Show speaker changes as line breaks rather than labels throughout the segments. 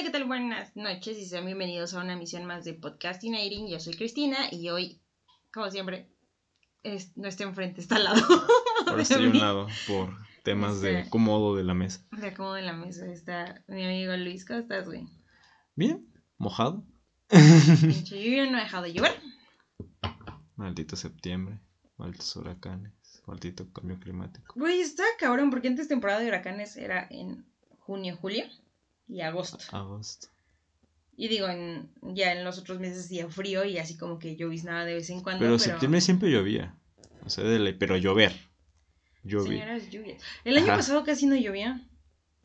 Hola, ¿qué tal? Buenas noches y sean bienvenidos a una misión más de Podcastinating. Yo soy Cristina y hoy, como siempre, es, no está enfrente, está al lado.
Ahora estoy a un lado por temas de
Este-
acomodo de la mesa.
De acomodo de la mesa está mi amigo Luis. ¿Cómo estás, güey?
Bien, mojado.
Pinche lluvia no ha dejado de llover.
Maldito septiembre, malditos huracanes, maldito cambio climático.
Güey, está cabrón porque antes temporada de huracanes era en junio, julio y agosto.
Agosto.
Y digo, en, ya en los otros meses hacía frío y así como que lloviznaba de vez en cuando.
Pero
Pero,
septiembre siempre llovía. O sea, de pero llover. Llovía.
Señoras lluvias. El año pasado casi no llovía.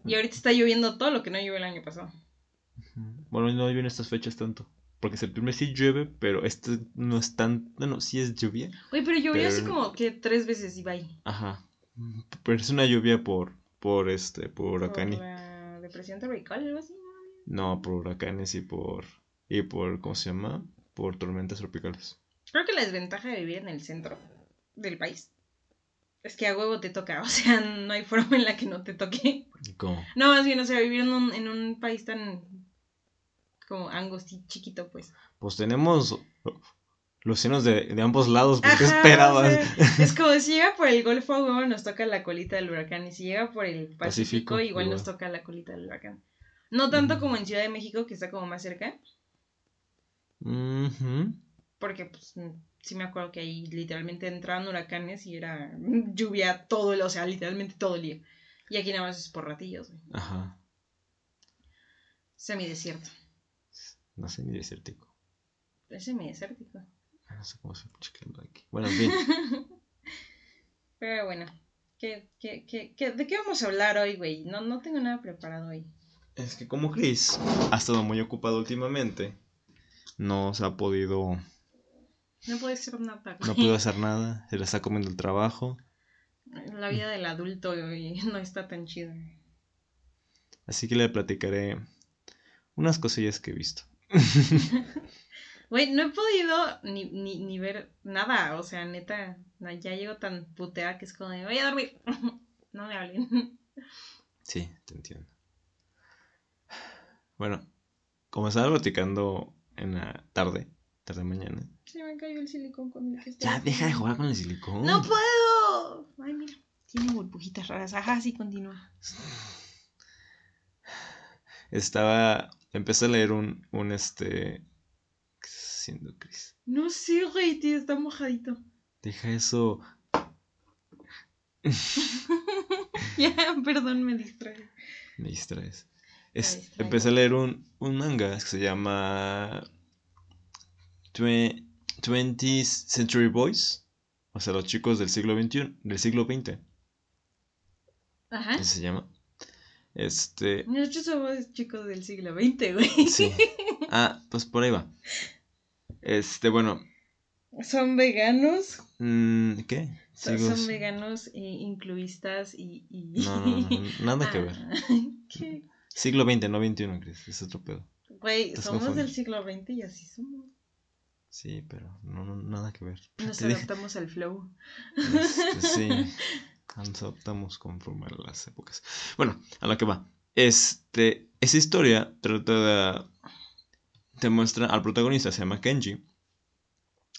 Y ahorita está lloviendo todo lo que no llovió el año pasado.
Bueno, no vienen estas fechas tanto. Porque septiembre sí llueve, pero este no es tan. Bueno, sí es lluvia.
Oye, pero llovió así como que tres veces y bye.
Ajá. Pero es una lluvia por. Por este. Por
Por
huracanes.
la depresión tropical, algo así. ¿no?
Por huracanes y por. Y por. ¿Cómo se llama? Por tormentas tropicales.
Creo que la desventaja de vivir en el centro del país es que a huevo te toca. O sea, no hay forma en la que no te toque.
¿Y cómo?
No, más bien, o sea, vivir en un, en un país tan como angosto y chiquito, pues.
Pues tenemos los senos de, de ambos lados, ¿por qué esperabas?
o sea, es como si llega por el Golfo huevo nos toca la colita del huracán y si llega por el Pacífico,
Pacífico,
igual, nos toca la colita del huracán. No tanto como en Ciudad de México, que está como más cerca, porque pues mm, sí me acuerdo que ahí literalmente entraban huracanes y era lluvia todo el, o sea, literalmente todo el día. Y aquí nada más es por ratillos, güey.
Ajá.
Semidesierto.
No sé ni desértico.
Es semidesértico.
No sé cómo se clima aquí. Bueno, en fin.
Pero bueno, ¿qué, qué, qué, qué- de qué vamos a hablar hoy, güey? No, no tengo nada preparado hoy.
es que como Chris ha estado muy ocupado últimamente, no se ha podido,
No puede ser nada.
no pudo hacer nada, se le está comiendo el trabajo.
La vida del adulto güey, no está tan chida.
Así que le platicaré unas cosillas que he visto.
Güey, no he podido ni, ni, ni ver nada. O sea, neta, ya llego tan puteada que es como de, voy a dormir. No me hablen.
Sí, te entiendo. Bueno, como estaba platicando en la tarde, tarde mañana.
Se me cayó el silicón con el que estoy.
Ya, deja de jugar con el silicón.
¡No puedo! Ay, mira, tiene burbujitas raras. Ajá, sí, continúa.
Estaba. Empecé a leer un, un este.
No sé, güey, tío, está mojadito.
Deja eso.
Ya, perdón, me distrae.
Me distraes. Es- empecé a leer un, un manga que se llama. Twe- 20th Century Boys. O sea, los chicos del siglo XXI. Del siglo XX.
Ajá.
Se llama. Este.
Nosotros somos chicos del siglo XX, güey.
Sí. Ah, pues por ahí va. Este, bueno.
Son veganos.
mm, ¿Qué?
Son, veganos e incluistas y... y...
No, no, no, no, nada que ver.
Ah, ¿qué?
Siglo XX, no XXI, Chris. Es otro pedo.
Güey, somos del siglo XX y así somos.
Sí, pero no, no, nada que ver.
Nos
Te dije-
adaptamos al flow.
Este, sí. Nos adaptamos conforme a las épocas. Bueno, a lo que va. Este, esa historia trata de. Te muestra al protagonista, se llama Kenji.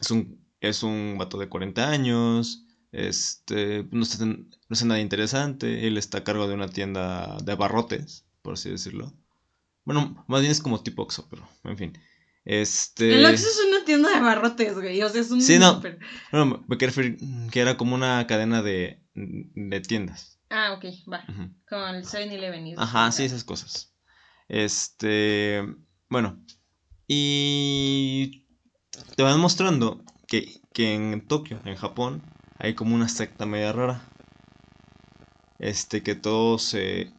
Es un, es un vato de 40 años. Este, no es, no es nada interesante. Él está a cargo de una tienda de abarrotes, por así decirlo. Bueno, más bien es como tipo Oxxo, pero en fin. Este.
El Oxxo es una tienda de barrotes, güey. O sea, es un
Sí, no.
súper-
Bueno, me quiero referir que era como una cadena de, de tiendas.
Ah, ok, va. Con el 7-Eleven y eso.
Ajá, sí, esas cosas. Este, bueno, y te van mostrando que, que en Tokio, en Japón, hay como una secta media rara. Este, que todos se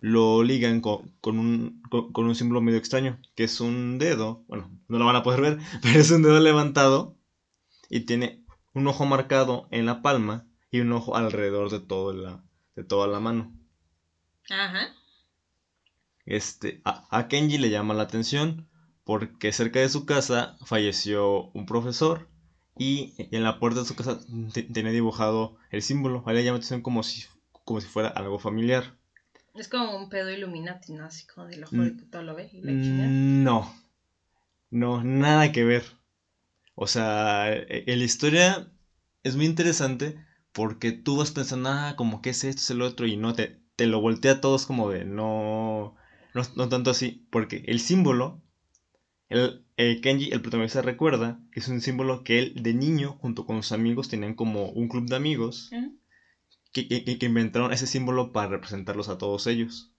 lo ligan con, con un, con, con un símbolo medio extraño, que es un dedo, bueno, no lo van a poder ver, pero es un dedo levantado y tiene un ojo marcado en la palma y un ojo alrededor de, todo la, de toda la mano.
Ajá.
Este, a, a Kenji le llama la atención porque cerca de su casa falleció un profesor y en la puerta de su casa te- tenía dibujado el símbolo. A él le llama la atención como si, como si fuera algo familiar.
Es como un pedo Illuminati, ¿no? Así como del ojo de
Mm.
que todo lo ve y la.
Mm, No. No, nada que ver. O sea, e- e- la historia es muy interesante porque tú vas pensando, ah, como que es esto, es el otro, y no, te, te lo voltea a todos como de, no, no, no tanto así, porque el símbolo, el, el Kenji, el protagonista recuerda que es un símbolo que él de niño, junto con sus amigos, tenían como un club de amigos que, que- que inventaron ese símbolo para representarlos a todos ellos.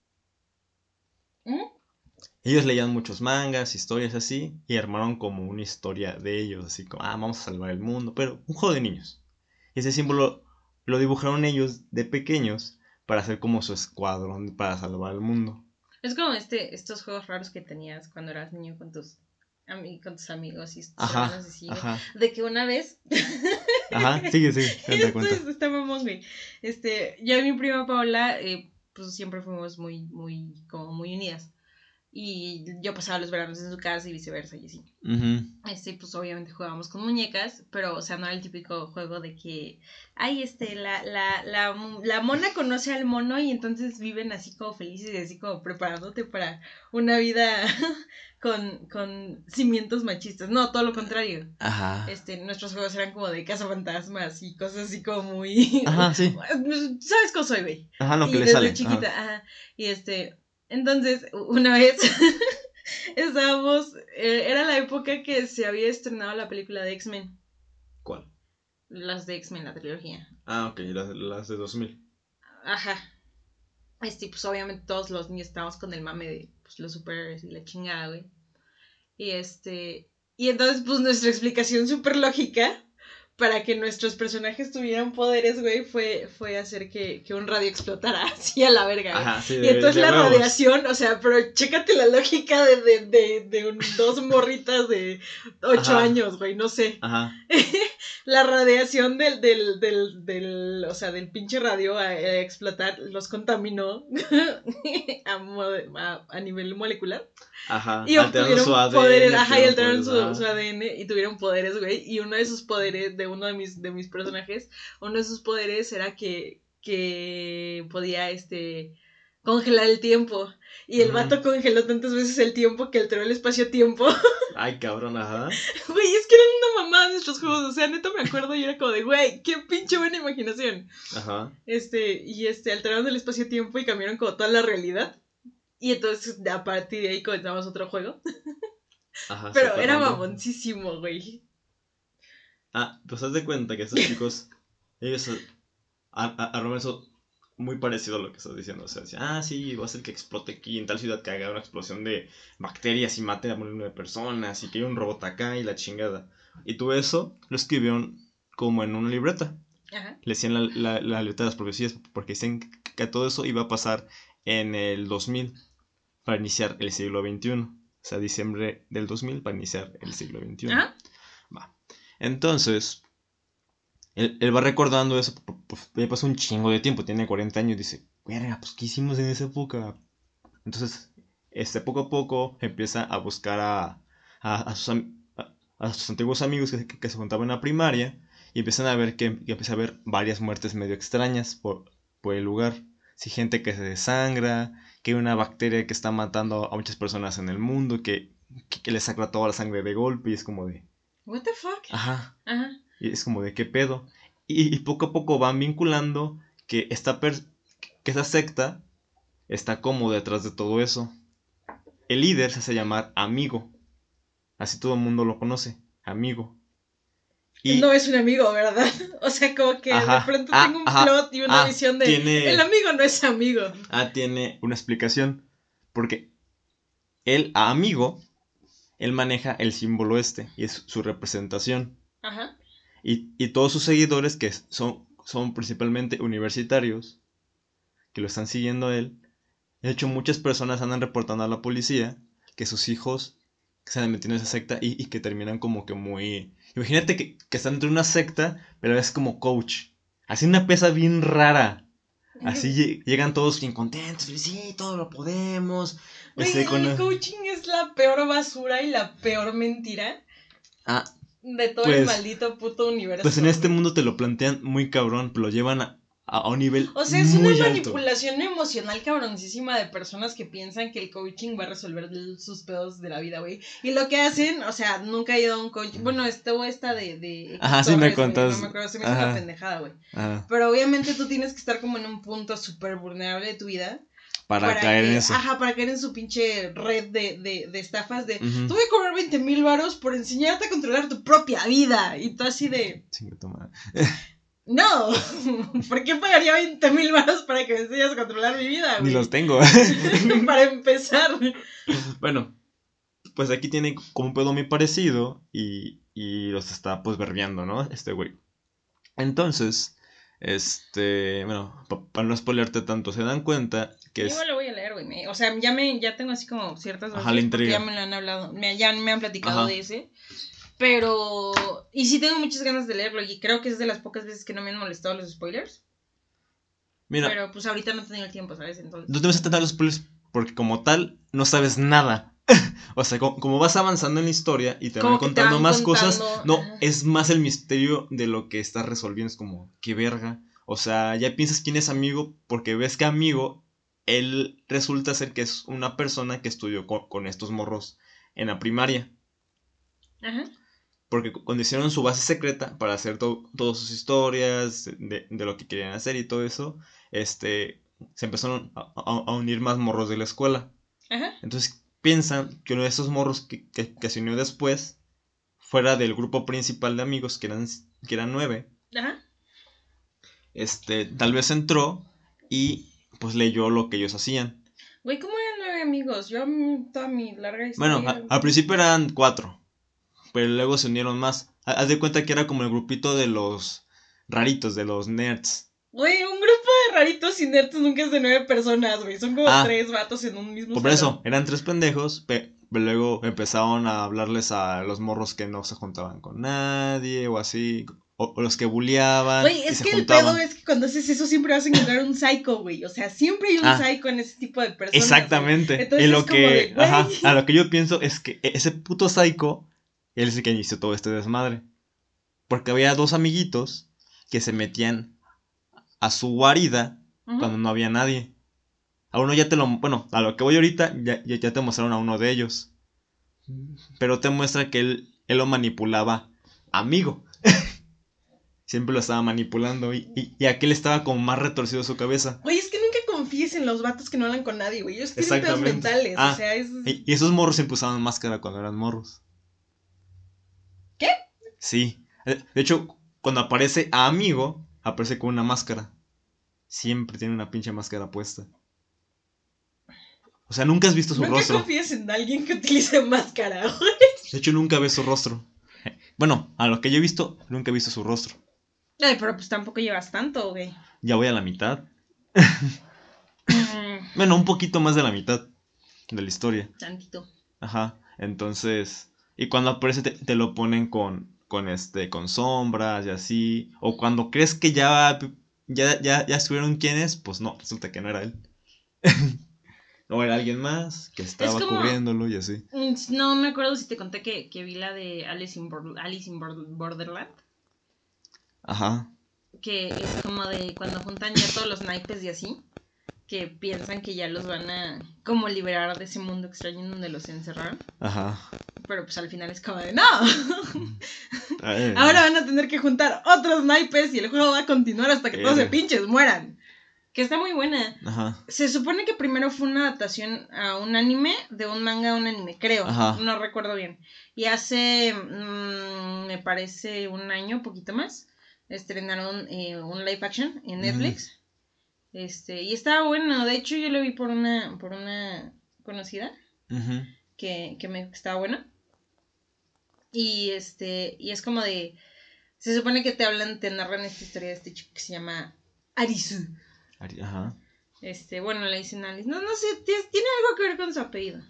Ellos leían muchos mangas, historias así, y armaron como una historia de ellos, así como, ah, vamos a salvar el mundo, pero un juego de niños. Y ese símbolo lo dibujaron ellos de pequeños para hacer como su escuadrón para salvar el mundo.
Es como este, estos juegos raros que tenías cuando eras niño con tus, con tus amigos y tus
Ajá,
hermanos
ajá,
De que una vez
ajá, sigue, sigue,
Esto está mamón, güey. Este, yo y mi prima Paola, eh, pues siempre fuimos muy, muy, como muy unidas. Y yo pasaba los veranos en su casa y viceversa, y así. Este, pues obviamente jugábamos con muñecas, pero, o sea, no era el típico juego de que, ay, este, la, la, la, la mona conoce al mono y entonces viven así como felices y así como preparándote para una vida con, con cimientos machistas. No, todo lo contrario.
Ajá,
Este, nuestros juegos eran como de cazafantasmas y cosas así como muy...
ajá, sí,
¿Sabes cómo soy, güey?
ajá, lo
y
que le
desde
sale.
chiquita,
ajá.
ajá. Y este, entonces, una vez estábamos, eh, era la época que se había estrenado la película de X-Men,
¿Cuál?
las de X-Men, la trilogía.
Ah, ok, las, las de 2000.
Ajá. Este, pues obviamente todos los niños estábamos con el mame de pues, los superhéroes y la chingada, güey. Y este, y entonces, pues nuestra explicación súper lógica para que nuestros personajes tuvieran poderes, güey, fue, fue hacer que, que un radio explotara así a la verga, güey.
Ajá, sí,
Y entonces
de
la
huevos.
radiación, o sea, pero chécate la lógica de, de, de, de un- dos morritas de ocho
Ajá.
años, güey, no sé.
Ajá,
La radiación del, del, del, del, o sea, del pinche radio a, a explotar los contaminó a, a, a nivel molecular.
ajá.
Y
alteraron
obtuvieron
su ADN,
poderes, ajá, y alteraron su, su. ADN y tuvieron poderes, güey. Y uno de esos poderes, de uno de mis, de mis personajes, uno de sus poderes era que, que podía, este, congelar el tiempo. Y el
Ujú.
vato congeló tantas veces el tiempo que alteró el espacio-tiempo.
Ay, cabrón, ajá.
Güey, es que eran una mamada nuestros juegos. O sea, neta me acuerdo y era como de, güey, qué pinche buena imaginación.
Ajá.
Este, y este, alteraron el espacio-tiempo y cambiaron como toda la realidad. Y entonces, a partir de ahí comenzamos otro juego.
Ajá.
Pero era mamoncísimo, güey.
Ah, pues haz de cuenta que estos chicos, ellos a- a- armaron eso muy parecido a lo que estás diciendo. O sea, decían, ah, sí, va a ser que explote aquí en tal ciudad que haga una explosión de bacterias y mate a nueve personas y que hay un robot acá y la chingada. Y todo eso lo escribieron como en una libreta.
Ajá.
Le decían la, la, la libreta de las profecías porque dicen que todo eso iba a pasar en el 2000 para iniciar el siglo XXI. O sea, diciembre del 2000 para iniciar el siglo XXI.
Ajá.
Va. Entonces, él, él va recordando eso, pu- pu- ya pasó un chingo de tiempo, tiene 40 años, dice, verga, pues, ¿qué hicimos en esa época? Entonces, este, poco a poco empieza a buscar a, a, a sus, am- a- a sus antiguos amigos que, que se juntaban en la primaria, y empiezan a ver que, que empieza a haber varias muertes medio extrañas por, por el lugar. Si gente que se desangra, que hay una bacteria que está matando a muchas personas en el mundo, que, que, que le saca toda la sangre de golpe, y es como de...
What the fuck?
Ajá.
Ajá.
Y es como de qué pedo. Y, y poco a poco van vinculando que esta, per- que esa secta está como detrás de todo eso. El líder se hace llamar amigo. Así todo el mundo lo conoce. Amigo. Y
No es un amigo, ¿verdad? O sea, como que
Ajá.
de pronto
Ah,
tengo un
ajá.
plot y una
Ah,
visión de...
tiene-
El amigo no es amigo.
ah, tiene una explicación. Porque él, a amigo, él maneja el símbolo este. Y es su representación.
Ajá.
Y, y todos sus seguidores, que son, son principalmente universitarios, que lo están siguiendo a él. De hecho, muchas personas andan reportando a la policía que sus hijos se han metido en esa secta y, y que terminan como que muy... Imagínate que, que están dentro de una secta, pero es como coach. Así una pesa bien rara. Así lle- llegan todos bien contentos, sí, todo lo podemos. Este, con-
el coaching es la peor basura y la peor mentira
Ah,
de todo el
Pues-
maldito puto universo.
Pues en este mundo te lo plantean muy cabrón, pero lo llevan a, a, un nivel.
O sea, es una manipulación emocional cabroncísima de personas que piensan que el coaching va a resolver sus pedos de la vida, güey. Y lo que hacen, o sea, nunca he ido a un coaching. Bueno, estuvo esta de. de
Ajá, sí me contas.
no me acuerdo, se me hizo una pendejada, güey. Pero obviamente tú tienes que estar como en un punto súper vulnerable de tu vida.
Para, caer en eso.
Ajá, para caer en su pinche red de, de, de estafas de. Uh Tú voy a cobrar 20 mil varos por enseñarte a controlar tu propia vida. Y tú así de.
toma.
No, ¿por qué pagaría 20 mil baros para que me enseñes a controlar mi vida,
Ni los tengo.
para empezar.
Bueno, pues aquí tiene como un pedo muy parecido y, y los está pues verbiando, ¿no? Este güey. Entonces, este, bueno, para no spoilearte tanto, se dan cuenta que
es... Igual lo voy a leer, güey. O sea, ya me, ya tengo así como ciertas
Ajá, porque
ya me lo han hablado, me, ya me han platicado de ese. Pero. Y sí tengo muchas ganas de leerlo. Y creo que es de las pocas veces que no me han molestado los spoilers. Mira. Pero pues ahorita no tengo el tiempo, ¿sabes? Entonces.
No te vas a tener los spoilers porque como tal no sabes nada. o sea, como, vas avanzando en la historia y te van contando más cosas, no, es más el misterio de lo que estás resolviendo. Es como, qué verga. O sea, ya piensas quién es amigo porque ves que amigo, él resulta ser que es una persona que estudió con, con estos morros en la primaria. Ajá porque cuando hicieron su base secreta para hacer todas sus historias, de, lo que querían hacer y todo eso, este, se empezaron a, unir más morros de la escuela. Ajá. Entonces piensan que uno de esos morros que, se unió después fuera del grupo principal de amigos, que eran, que eran nueve. Ajá. Este, tal vez entró y pues leyó lo que ellos hacían.
Güey, ¿cómo eran nueve amigos? Yo toda mi larga
historia... Bueno, al principio eran cuatro pero luego se unieron más. Haz de cuenta que era como el grupito de los raritos, de los nerds.
Güey, un raritos y nerds nunca es de nueve personas, güey. Son como ah. tres vatos en un mismo
Por eso, eran tres pendejos, pero luego empezaron a hablarles a los morros que no se juntaban con nadie o así. O, los que bulleaban.
Güey, es que el pedo es que cuando haces eso siempre vas a encontrar un psycho, güey. O sea, siempre hay un ah. psycho en ese tipo de personas.
Exactamente. y lo que, ajá, a lo que yo pienso es que ese puto psycho él es el que inició todo este desmadre. Porque había dos amiguitos que se metían a su guarida cuando no había nadie. A uno ya te lo. Bueno, a lo que voy ahorita, ya, ya te mostraron a uno de ellos. Pero te muestra que él, él lo manipulaba amigo. Siempre lo estaba manipulando y, y, aquel estaba como más retorcido su cabeza.
Oye, es que nunca confíes en los vatos que no hablan con nadie, güey. Ellos tienen pedos mentales. o ah, sea, es...
y, y, esos morros siempre usaban máscara cuando eran morros. Sí. De hecho, cuando aparece a amigo, aparece con una máscara. Siempre tiene una pinche máscara puesta. O sea, nunca has visto su rostro.
No confías en alguien que utilice máscara, güey.
De hecho, nunca ves su rostro. Bueno, a lo que yo he visto, nunca he visto su rostro.
Ay, pero pues tampoco llevas tanto, güey.
Ya voy a la mitad. Mm. bueno, un poquito más de la mitad de la historia.
Tantito.
Ajá. Entonces, y cuando aparece te lo ponen con con este con sombras y así o cuando crees que ya ya ya ya estuvieron quienes pues no resulta que no era él. O era alguien más que estaba cubriéndolo y así.
Mm, no me acuerdo si te conté que, que vi la de Alice in, Alice in Borderland.
Ajá.
Que es como de cuando juntan ya todos los naipes y así que piensan que ya los van a como liberar de ese mundo extraño en donde los encerraron. Ajá. Pero pues al final es como de no. Ahora van a tener que juntar otros naipes y el juego va a continuar hasta que todos se pinches mueran. Que está muy buena. Ajá. Se supone que primero fue una adaptación a un anime, de un manga a un anime, creo. Ajá. No recuerdo bien. Y hace, mm, me parece, un año, poquito más, estrenaron eh, un live action en Netflix. Este, y estaba bueno, de hecho yo lo vi por una, por una conocida que, que me estaba bueno. Y este, y es como de, se supone que te hablan, te narran esta historia de este chico que se llama Arisu. Ajá. Este, bueno, le dicen Alice. No, no sé, tiene algo que ver con su apellido.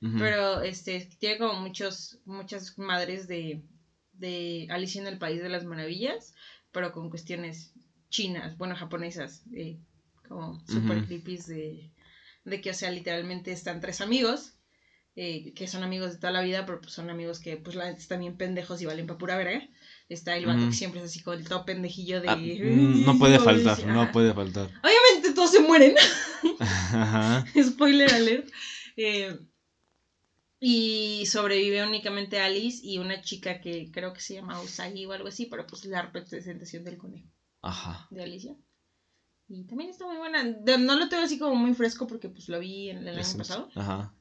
Pero este, tiene como muchos, muchas madres de, de Alicia en el País de las Maravillas, pero con cuestiones chinas, bueno, japonesas, eh, como super creepy de, de que, o sea, literalmente están tres amigos, eh, que son amigos de toda la vida, pero pues son amigos que, pues, la están bien pendejos y valen para pura verga. está el vato que siempre es así con el todo pendejillo de...
Ah, mm, no puede faltar, no
Ajá.
puede faltar.
Obviamente todos se mueren.
Ajá.
Spoiler alert. Eh, y sobrevive únicamente Alice y una chica que creo que se llama Usagi o algo así, pero pues la representación del conejo
Ajá.
de Alicia. Y también está muy buena. De- no lo tengo así como muy fresco porque pues lo vi en el año
Es-
pasado.
Ajá.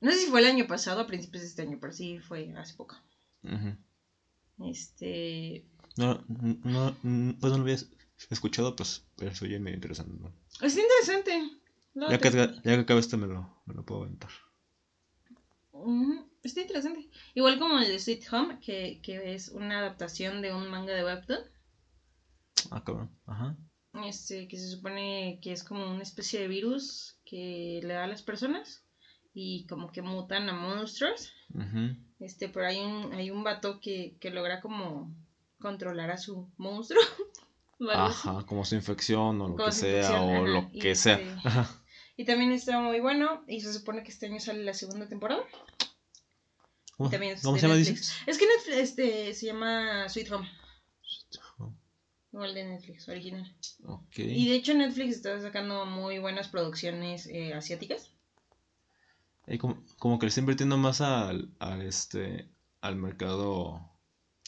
No sé si fue el año pasado, a principios de este año, pero sí fue hace poco.
Ujú.
Este.
No, no, no, pues no lo había escuchado, pues, pero eso ya me interesante. ¿no?
Está interesante. Luego
Ya
te-
que, ya que acabe este me lo, me lo puedo aventar.
Está interesante. Igual como el de Sweet Home, que, que es una adaptación de un manga de Webtoon.
Ah, cabrón. Ajá.
Este, que se supone que es como una especie de virus que le da a las personas. Y como que mutan a monstruos.
Ujú.
Este, pero hay un, hay un vato que, que logra como controlar a su monstruo. así.
Ajá, como su infección o lo
Como
que sea, o
ajá,
lo
y
que sea.
este-
Ajá.
Y también está muy bueno. Y se supone que este año sale la segunda temporada.
¿Cómo,
también es
cómo se llama, dices?
Es que Netflix este, se llama Sweet Home. Igual de Netflix, original.
Ok.
Y de hecho Netflix está sacando muy buenas producciones eh, asiáticas.
Y como, como que le está invirtiendo más al, al este al mercado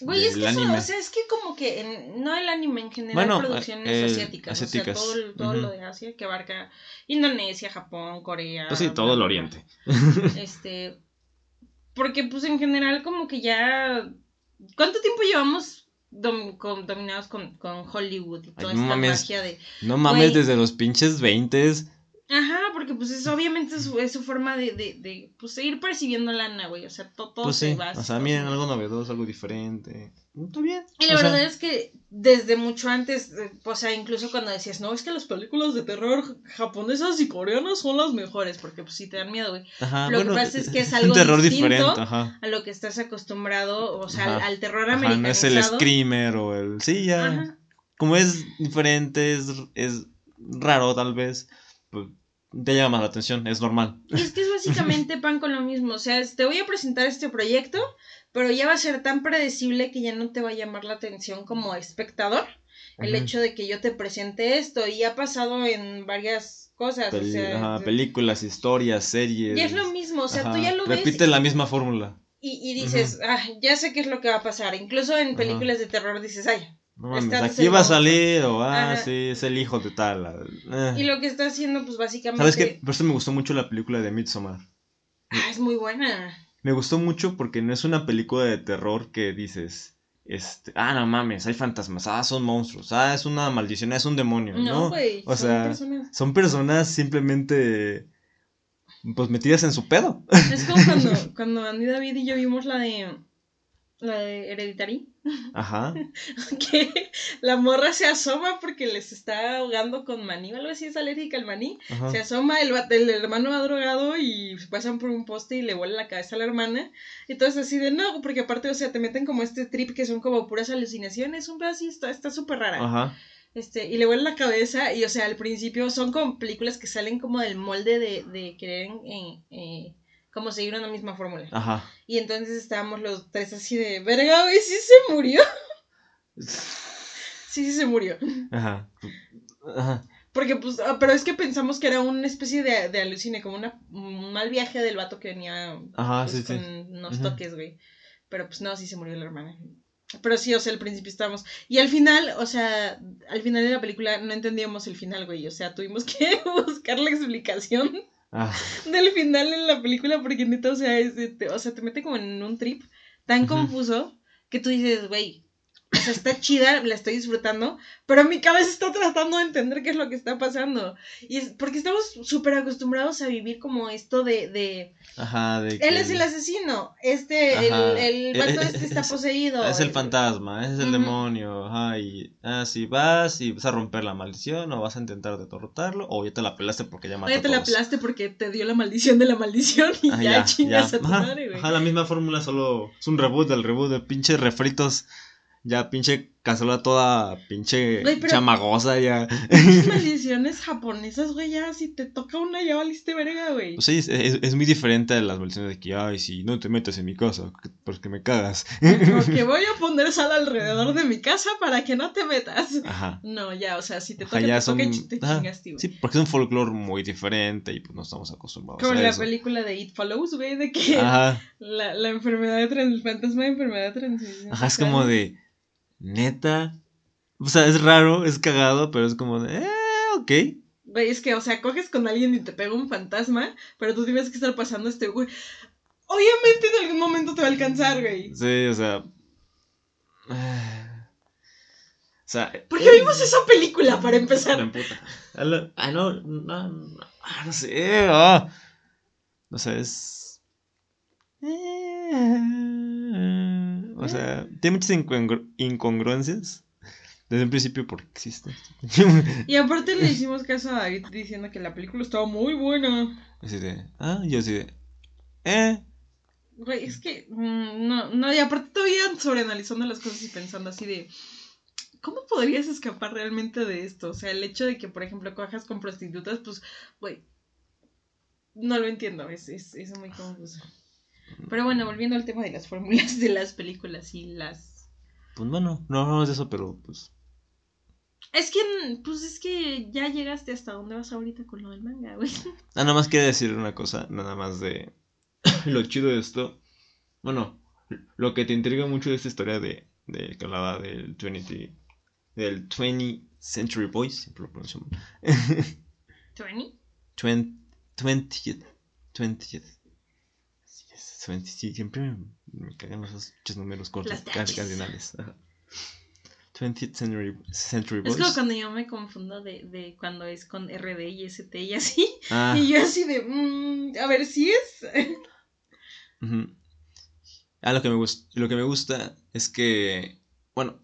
Güey, es que eso,
anime.
o sea, es que como que en- no el anime en general,
Bueno,
producciones
eh,
asiáticas,
asiáticas,
o sea, todo, el- lo de Asia que abarca Indonesia, Japón, Corea.
pues sí,
bla,
todo el oriente.
Este, porque pues en general como que ya, ¿cuánto tiempo llevamos dom- con- dominados con, con Hollywood y toda
no
esta magia de,
No mames, desde los pinches 20
Ajá, porque pues es obviamente es su, es su forma de, de, de pues, ir percibiendo lana, güey. O sea, to- todo
Pues
se
sí,
va.
o sea, miren, algo novedoso, algo diferente. Está bien.
Y la
o sea,
verdad es que desde mucho antes, eh, o sea, incluso cuando decías, no, es que las películas de terror japonesas y coreanas son las mejores, porque pues sí te dan miedo, güey.
ajá,
lo que pasa es que es algo
terror
distinto.
diferente, ajá.
A lo que estás acostumbrado, o sea, al, terror
Ajá, no es el screamer o el... Sí, ya. Como es diferente, es, es raro tal vez, pues te llama más la atención, es normal.
Y es que es básicamente pan con lo mismo. O sea, es, te voy a presentar este proyecto, pero ya va a ser tan predecible que ya no te va a llamar la atención como espectador. El hecho de que yo te presente esto y ha pasado en varias cosas.
Peli-
o sea,
ajá,
de-
películas, historias, series.
ya es lo mismo. O sea,
Ajá,
tú ya lo ves
Repite la misma fórmula.
y, y dices, ah, ya sé qué es lo que va a pasar. Incluso en películas de terror dices, ay.
No mames, aquí va a salir, o ah,
Ajá.
sí, es el hijo de tal. ah.
Y lo que está haciendo, pues básicamente.
¿Sabes qué? Por eso me gustó mucho la película de Midsommar.
Ah, es muy buena.
Me gustó mucho porque no es una película de terror que dices, este, ah, no mames, hay fantasmas, ah, son monstruos, ah, es una maldición, ah, es un demonio, ¿no?
Güey.
o
son
sea,
personas-
son personas simplemente, pues, metidas en su pedo.
Es como cuando, cuando Andy David y yo vimos la de. La de Hereditary.
Ajá,
Que la morra se asoma porque les está ahogando con maní o algo así, es alérgica al maní.
ajá.
Se asoma, el, el hermano va drogado y pasan por un poste y le vuela la cabeza a la hermana. Y todo es así de no, porque aparte, o sea, te meten como este trip que son como puras alucinaciones. Un pedo así, está está súper rara.
Ajá,
Este, y le vuelve la cabeza y, o sea, al principio son como películas que salen como del molde de, de querer en- eh, como seguir una misma fórmula.
ajá.
Y entonces estábamos los tres así de, verga, güey, sí se murió. Sí, sí se murió.
Ajá. Ajá.
Porque, pues, ah, pero es que pensamos que era una especie de, de alucine, como una, un mal viaje del vato que venía
Ajá,
pues,
sí, sí.
con unos
Ujú.
toques, güey. Pero pues no, sí se murió la hermana. Pero sí, o sea, al principio estábamos. Y al final, o sea, al final de la película no entendíamos el final, güey. O sea, tuvimos que buscar la explicación
Ah,
del final en la película porque neta, o sea, es de- te, o sea, te mete como en un trip tan confuso que tú dices, güey, o sea, está chida, la estoy disfrutando, pero mi cabeza está tratando de entender qué es lo que está pasando. Y es porque estamos súper acostumbrados a vivir como esto de, de
ajá, de que
él es el asesino, este, el,
Ajá.
el vato
Eh, eh,
este está
es-
poseído.
Es el fantasma, es el
Ujú.
demonio, ajá, y ah, si vas y vas a romper la maldición o vas a intentar derrotarlo o ya te la pelaste porque ya mató
Oye,
a
te la
todos.
aplaste porque te dio la maldición de la maldición y
Ah,
ya, chingas a tu
Ajá,
madre, güey.
ajá, la misma fórmula, solo es un reboot del reboot de pinches refritos, ya pinche cazuela toda pinche chamagosa ya.
Maldiciones japonesas, güey, ya si te toca una ya valiste verga, güey.
Pues sí, es, es- es muy diferente a las maldiciones de que, ay, si no te metes en mi casa, que- porque me cagas.
Como que voy a poner sal alrededor de mi casa para que no te metas.
Ajá.
No, ya, o sea, si te
Ajá,
toca,
ya
te toca y
son-
te
ajá,
chingaste, güey.
Sí, porque es un folclore muy diferente y pues no estamos acostumbrados
Como
a
la
eso.
película de It Follows, güey, de que
Ajá,
la, la enfermedad de trans, el fantasma de enfermedad de transmisión.
ajá, es como de, neta. O sea, es raro, es cagado, pero es como de, eh, ok.
Güey, es que, o sea, coges con alguien y te pega un fantasma, pero tú tienes que estar pasando este, güey. Obviamente en algún momento te va a alcanzar, güey.
Sí, o sea. eh, O sea.
¿Por qué vimos esa película para empezar?
puta. A la- Ah, no, no, no, ah, no sé. ah. No sé, es. O sea, tiene muchas incongru- incongruencias. Desde un principio, porque existe.
Y aparte le hicimos caso a David diciendo que la película estaba muy buena.
Así de. Ah, yo así de. Eh.
Güey, es que. mm, no, no, y aparte todavía sobreanalizando las cosas y pensando así de. ¿Cómo podrías escapar realmente de esto? O sea, el hecho de que, por ejemplo, cojas con prostitutas, pues, güey. No lo entiendo, es, es, es muy confuso. Pero bueno, volviendo al tema de las fórmulas de las películas y las.
Pues bueno, no hablamos de eso, pero pues.
Es que, pues es que ya llegaste hasta donde vas ahorita con lo del manga, güey.
Ah, nada más quiero decir una cosa, nada más de lo chido de esto. Bueno, lo que te intriga mucho de esta historia de, de que hablaba del 20, del 20th Century Boys, siempre lo pronuncio mal.
¿20?
20, 20th, 20th. Yes, 20, sí, siempre me, cagan esos números cortos, cardinales. ajá. 20th Century, Century
Es
Boys.
como cuando yo me confundo de, de cuando es con RD y ST y así.
Ah,
Y yo así de, mm, a ver si es.
Ah, lo que me gusta, lo que me gusta es que, bueno,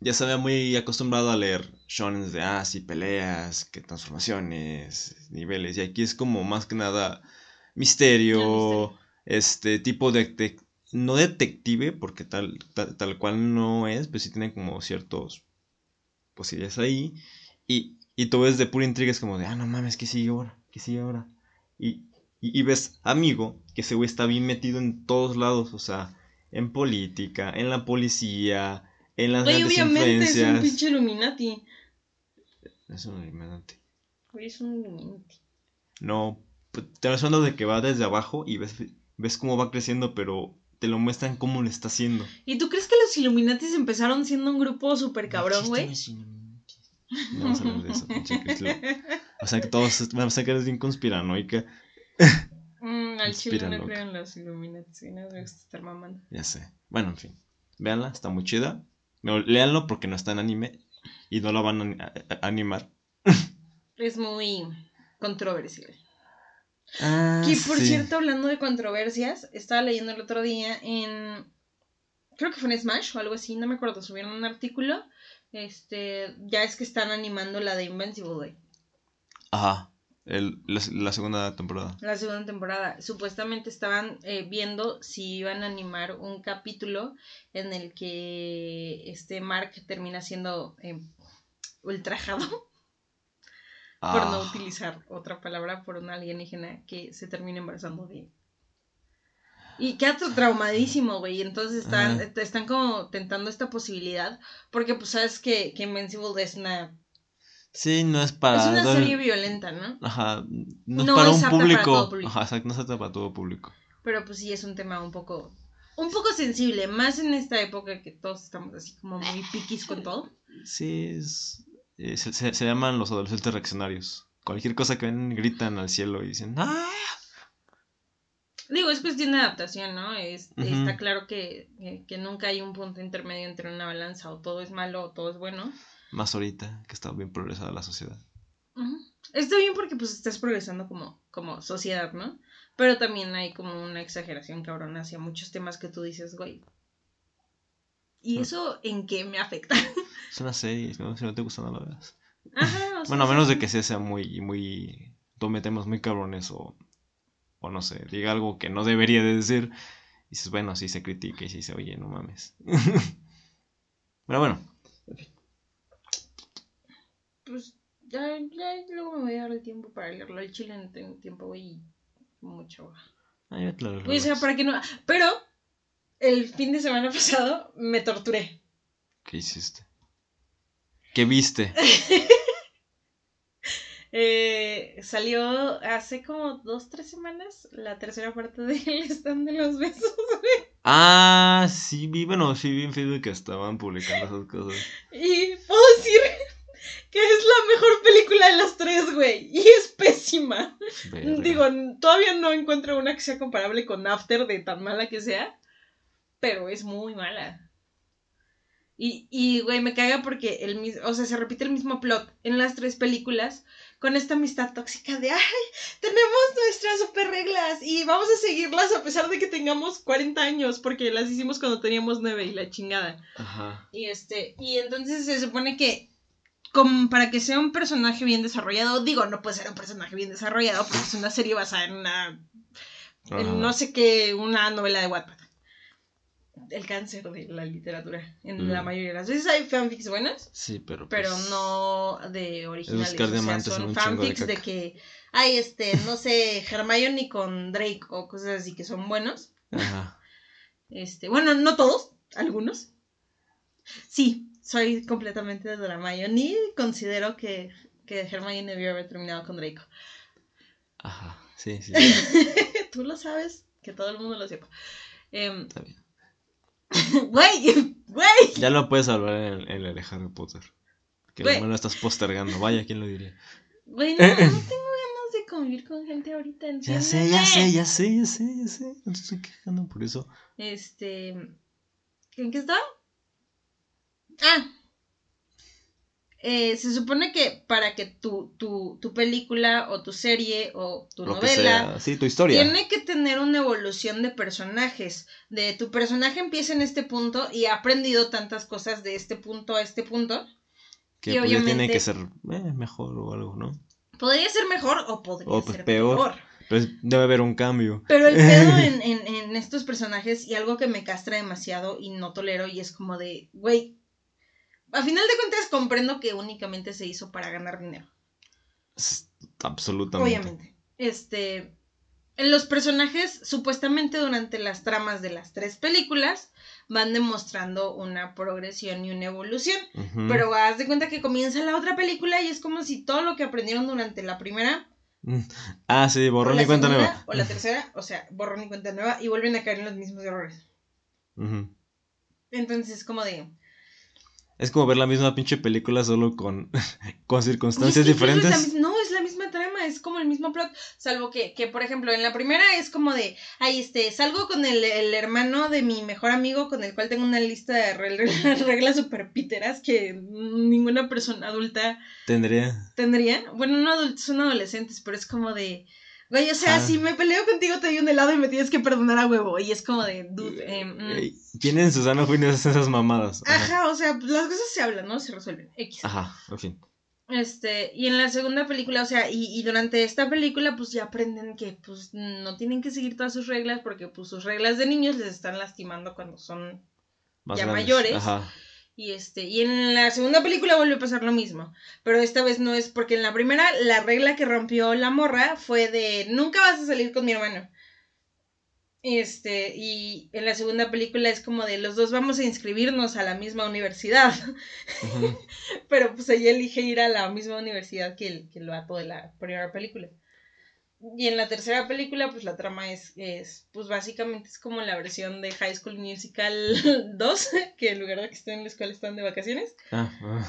ya se había muy acostumbrado a leer shonens de, ah, sí, peleas, que transformaciones, niveles, y aquí es como más que nada misterio. Este tipo de, no detective, porque tal, tal, tal cual no es, pero sí tiene como ciertos posibilidades ahí, y, y todo es de pura intriga, es como de, ah, no mames, ¿qué sigue ahora? ¿Qué sigue ahora? Y, y, y ves, amigo, que ese güey está bien metido en todos lados, o sea, en política, en la policía, en las grandes
obviamente es un
influencias.
pinche Illuminati.
Es un Illuminati.
Güey, es un Illuminati.
No, pues, te vas hablando de que va desde abajo y ves, ves cómo va creciendo, pero te lo muestran cómo lo está haciendo.
¿Y tú crees que los Illuminatis empezaron siendo un grupo súper cabrón, güey?
No vamos a hablar de eso, pinche O sea, que todos vamos a quedar bien conspiranoica.
Mm, al chile no creo en los Illuminatis. No me gusta estar mamando.
Ya sé. Bueno, en fin. Véanla, está muy chida. No, léanlo porque no está en anime y no lo van a animar.
Es muy controversial.
Ah,
Que por
sí.
cierto, hablando de controversias, estaba leyendo el otro día en. Creo que fue en Smash o algo así, no me acuerdo. Subieron un artículo. Este. Ya es que están animando la de Invincible, güey.
Ajá. El- la, la segunda temporada.
La segunda temporada. Supuestamente estaban eh, viendo si iban a animar un capítulo en el que este Mark termina siendo eh, ultrajado, por no
Ah,
utilizar otra palabra, por una alienígena que se termina embarazando de él. Y queda tra- traumadísimo, güey. Entonces están, están como tentando esta posibilidad. Porque pues sabes que, que Invincible es una,
Sí, no es para.
es una serie violenta, ¿no?
Ajá. No es
No
para
es
un
apta para
público.
todo público.
Ajá, exacto, no es apta para todo público.
Pero pues sí es un tema un poco, un poco sensible, más en esta época que todos estamos así como muy piquis con todo.
Sí, es. Eh, se, se- se llaman los adolescentes reaccionarios. Cualquier cosa que ven, gritan al cielo y dicen, ¡ah!
Digo, es cuestión de adaptación, ¿no? Es. Está claro que, que- que nunca hay un punto intermedio entre una balanza, o todo es malo o todo es bueno.
Más ahorita que está bien progresada la sociedad.
Está bien porque pues estás progresando como, como sociedad, ¿no? Pero también hay como una exageración cabrona hacia muchos temas que tú dices, güey. ¿Y eso en qué me afecta?
Es una serie, ¿no? si no te gusta no la veas.
Ajá, o sea,
Bueno, a menos de que sea, sea muy, muy, tome temas muy cabrones o, o no sé, diga algo que no debería de decir. Y dices, bueno, sí se critica y sí se oye, no mames. Pero bueno,
pues ya, ya luego me voy a dar el tiempo para leerlo. El chile no tengo tiempo, güey, y mucho.
Ah, ya te lo
o sea, para que no. Pero el fin de semana pasado me torturé.
¿Qué hiciste? ¿Qué viste?
Eh, salió hace como dos, tres semanas la tercera parte del stand de los besos.
Ah, sí, vi, bueno, sí vi en Facebook que estaban publicando esas cosas.
Y puedo decir que es la mejor película de las tres, güey. Y es pésima.
Verga.
Digo, todavía no encuentro una que sea comparable con After de tan mala que sea. Pero es muy mala. Y, y güey, me caga porque el mismo, o sea, se repite el mismo plot en las tres películas con esta amistad tóxica de, ay, tenemos nuestras super reglas y vamos a seguirlas a pesar de que tengamos 40 años porque las hicimos cuando teníamos 9 y la chingada.
Ajá.
Y este, y entonces se supone que como para que sea un personaje bien desarrollado, digo, no puede ser un personaje bien desarrollado porque es una serie basada en una en no sé qué, una novela de Wattpad. El cáncer de la literatura. En
Mm.
la mayoría de las veces hay fanfics buenas,
Sí, pero.
pero
pues,
no de originales. o sea, son
de
fanfics de, que hay este, no sé, Hermione con Drake o cosas así que son buenos.
Ajá.
Este, bueno, no todos, algunos. Sí, soy completamente de Hermione. Considero que, que Hermione debió haber terminado con Draco.
Ajá. Sí, sí.
Tú lo sabes, que todo el mundo lo sepa. Em,
Está bien.
Güey, güey.
Ya lo puedes hablar en el, en el de Harry Potter. Que no lo estás postergando. Vaya, ¿quién lo diría?
Güey, no, no tengo ganas de convivir con gente ahorita,
Ya sé, ya sé, ya sé, ya sé, ya sé. No te estoy quejando por eso.
Este. ¿En qué estaba? Ah. Eh, se supone que para que tu, tu, tu película o tu serie o tu
Lo
novela.
Sí, tu historia.
tiene que tener una evolución de personajes. De tu personaje empieza en este punto y ha aprendido tantas cosas de este punto a este punto.
Que pues, ya tiene
obviamente-
que ser eh, mejor o algo, ¿no?
Podría ser mejor o podría
O, pues,
ser
peor.
peor.
Pero es- debe haber un cambio.
Pero el pedo en, en, en estos personajes y algo que me castra demasiado y no tolero y es como de, güey, a final de cuentas comprendo que únicamente se hizo para ganar dinero.
Absolutamente.
Obviamente. Este, en los personajes supuestamente durante las tramas de las tres películas van demostrando una progresión y una evolución. Pero haz de cuenta que comienza la otra película y es como si todo lo que aprendieron durante la primera
Mm. Ah, sí, borrón y cuenta
segunda,
nueva.
o la tercera, o sea, borrón y cuenta nueva y vuelven a caer en los mismos errores.
Ujú.
Entonces, como de.
Es como ver la misma pinche película solo con, con circunstancias
es que incluso es la
diferentes.
no, es la misma trama, es como el mismo plot. Salvo que, que por ejemplo, en la primera es como de. Ay, este, salgo con el, el hermano de mi mejor amigo con el cual tengo una lista de re- reglas super piteras que ninguna persona adulta
Tendría.
tendría. Bueno, no adultos, son adolescentes, pero es como de. Güey, o sea,
Ah.
si me peleo contigo te doy un helado y me tienes que perdonar a huevo. Y es como de, dude, eh, mm.
Ey, ¿Quién en su sano juicio hace esas mamadas? Ajá.
Ajá, o sea, pues las cosas se hablan, ¿no? Se resuelven. X.
Ajá, en fin.
Este, y en la segunda película, o sea, y, y durante esta película, pues ya aprenden que pues no tienen que seguir todas sus reglas porque pues sus reglas de niños les están lastimando cuando son
Más
Ya
grandes.
mayores.
Ajá.
Y este, y en la segunda película vuelve a pasar lo mismo, pero esta vez no es porque en la primera la regla que rompió la morra fue de nunca vas a salir con mi hermano. Este, y en la segunda película es como de los dos vamos a inscribirnos a la misma universidad. Pero pues ella elige ir a la misma universidad que el, que el vato de la primera película. Y en la tercera película, pues la trama es, es, pues básicamente es como la versión de High School Musical 2, que en lugar de que estén en la escuela están de vacaciones.
Ah, ah.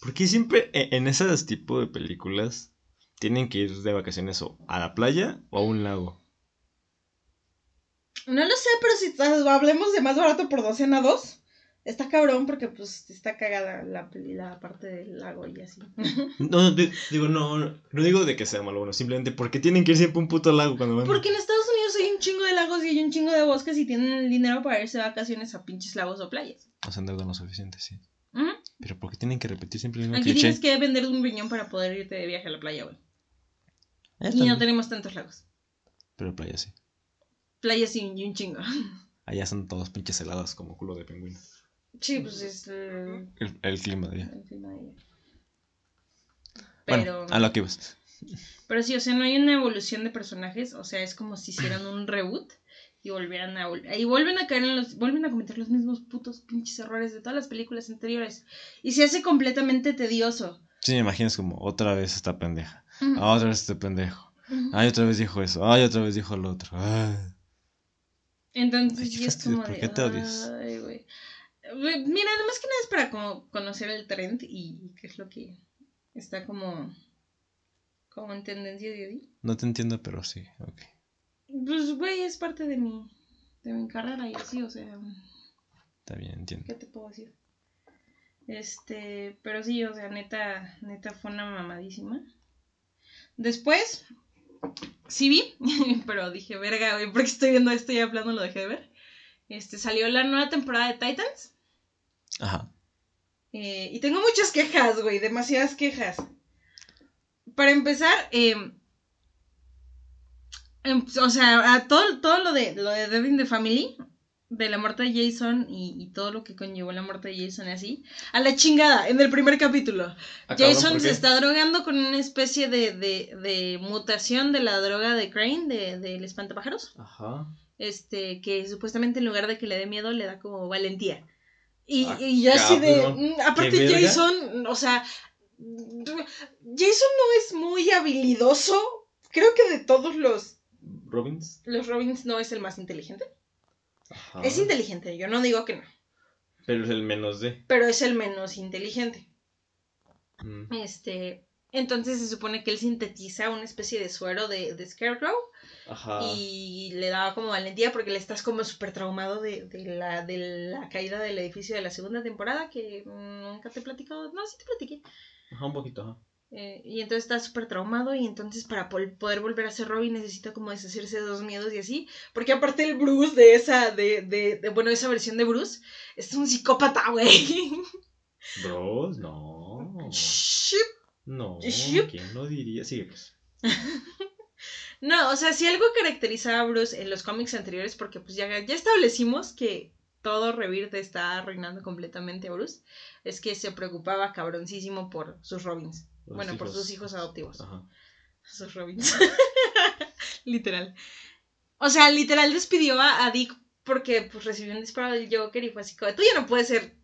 ¿Por qué siempre e- en ese tipo de películas tienen que ir de vacaciones o a la playa o a un lago?
No lo sé, pero si hablemos de más barato por docena 2, está cabrón porque pues está cagada la, peli- la parte del lago y así.
No, no, di- digo, no, no, digo de que sea malo, bueno, simplemente porque tienen que ir siempre a un puto lago cuando van.
Porque en Estados Unidos hay un chingo de lagos y hay un chingo de bosques y tienen el dinero para irse de vacaciones a pinches lagos o playas.
No se endeudan lo suficiente, sí.
Ujú.
Pero ¿por qué tienen que repetir siempre el mismo
Aquí
cliché?
tienes que vender un riñón para poder irte de viaje a la playa, güey.
Eh,
Y no tenemos tantos lagos.
Pero playa sí.
Playas y, y un chingo.
Allá son todas pinches heladas como culo de pingüino.
Sí, pues es el,
El, el clima de allá.
el clima de allá. Pero,
Bueno, a lo que ibas.
pero sí, o sea, no hay una evolución de personajes. O sea, es como si hicieran un reboot y volvieran a y vuelven a caer en los, vuelven a cometer los mismos putos pinches errores de todas las películas anteriores. Y se hace completamente tedioso.
Sí, me imaginas como otra vez esta pendeja. Ah, otra vez este pendejo. Ay, otra vez dijo eso. Ay, otra vez dijo lo otro. Ay.
Entonces
Ay, qué
es
fastidio,
como
¿por
de,
qué te odias?
Mira, más que nada es para como conocer el trend y, y qué es lo que está como como en tendencia de hoy.
No te entiendo, pero sí, ok.
Pues güey, es parte de mi de mi carrera y así, o sea,
Está bien, entiendo.
¿qué te puedo decir? Este, pero sí, o sea, neta, neta fue una mamadísima. Después, sí vi, pero dije, verga, güey, porque estoy viendo esto y ya plano lo dejé de ver. Este, salió la nueva temporada de Titans.
Ajá.
eh, y tengo muchas quejas, güey, demasiadas quejas. Para empezar, eh, em, o sea, a todo, todo lo de lo de Dead in the Family, de la muerte de Jason y, y todo lo que conllevó la muerte de Jason y así, a la chingada, en el primer capítulo. Jason se está drogando con una especie de, de, de mutación de la droga de Crane, de- del espantapájaros.
Ajá.
Este, que supuestamente en lugar de que le dé miedo, le da como valentía. Y,
Ah,
y así de. mm, Aparte. Jason, o sea. Jason no es muy habilidoso. Creo que de todos los,
Robbins.
los Robins no es el más inteligente.
Ajá.
Es inteligente, yo no digo que no.
Pero es el menos de.
Pero es el menos inteligente.
Mm.
Este. Entonces se supone que él sintetiza una especie de suero de, de Scarecrow
Ajá.
y le daba como valentía porque le estás como súper traumado de, de la, de la caída del edificio de la segunda temporada que nunca te he platicado. No, sí te platiqué.
Ajá, un poquito, ajá.
Eh, y entonces está súper traumado y entonces para poder volver a ser Robin necesita como deshacerse de dos miedos y así. Porque aparte el Bruce de esa, de, de, de- bueno, esa versión de Bruce es un psicópata, güey.
Bros, no.
Ship.
No. ¿Quién lo diría? Sigue, pues.
No, o sea, si algo caracterizaba a Bruce en los cómics anteriores, porque pues ya, ya establecimos que todo Rebirth está arruinando completamente a Bruce, es que se preocupaba cabroncísimo por sus Robins.
Los
bueno, por sus hijos adoptivos.
Ajá.
Sus Robins. literal. O sea, literal despidió a, a Dick porque pues recibió un disparo del Joker y fue así como, tú ya no puedes ser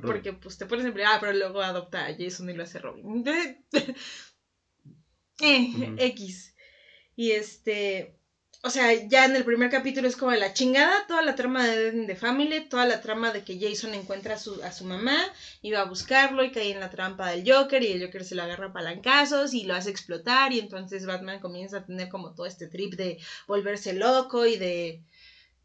porque pues te pones en ah, pero luego adopta a Jason y lo hace Robin. eh. X. Y este. O sea, ya en el primer capítulo es como de la chingada, toda la trama de the Family, toda la trama de que Jason encuentra a su, a su mamá, y va a buscarlo y cae en la trampa del Joker, y el Joker se lo agarra a palancazos y lo hace explotar, y entonces Batman comienza a tener como todo este trip de volverse loco y de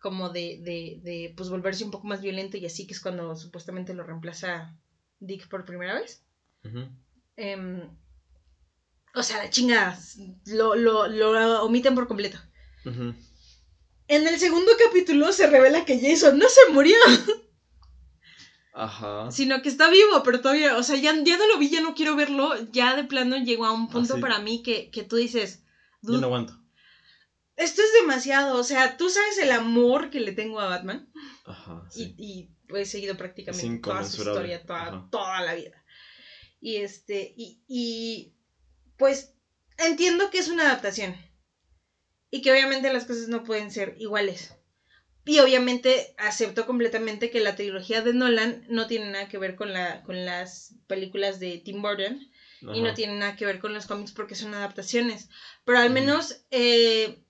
como de, de, de pues volverse un poco más violento y así, que es cuando supuestamente lo reemplaza Dick por primera vez. O sea, la chingada, lo, lo, lo omiten por completo. En el segundo capítulo se revela que Jason no se murió,
Ajá.
sino que está vivo, pero todavía, o sea, ya, ya no lo vi, ya no quiero verlo, ya de plano llegó a un punto
sí.
para mí que, que tú dices,
Yo
"Dude,
no aguanto.
esto es demasiado, o sea, tú sabes el amor que le tengo a Batman
Ajá,
y,
sí.
y he seguido prácticamente toda su historia, toda, toda la vida. Y este, y, y pues entiendo que es una adaptación. Y que obviamente las cosas no pueden ser iguales. Y obviamente acepto completamente que la trilogía de Nolan no tiene nada que ver con, la, con las películas de Tim Burton y no tiene nada que ver con los cómics porque son adaptaciones. Pero al menos eh,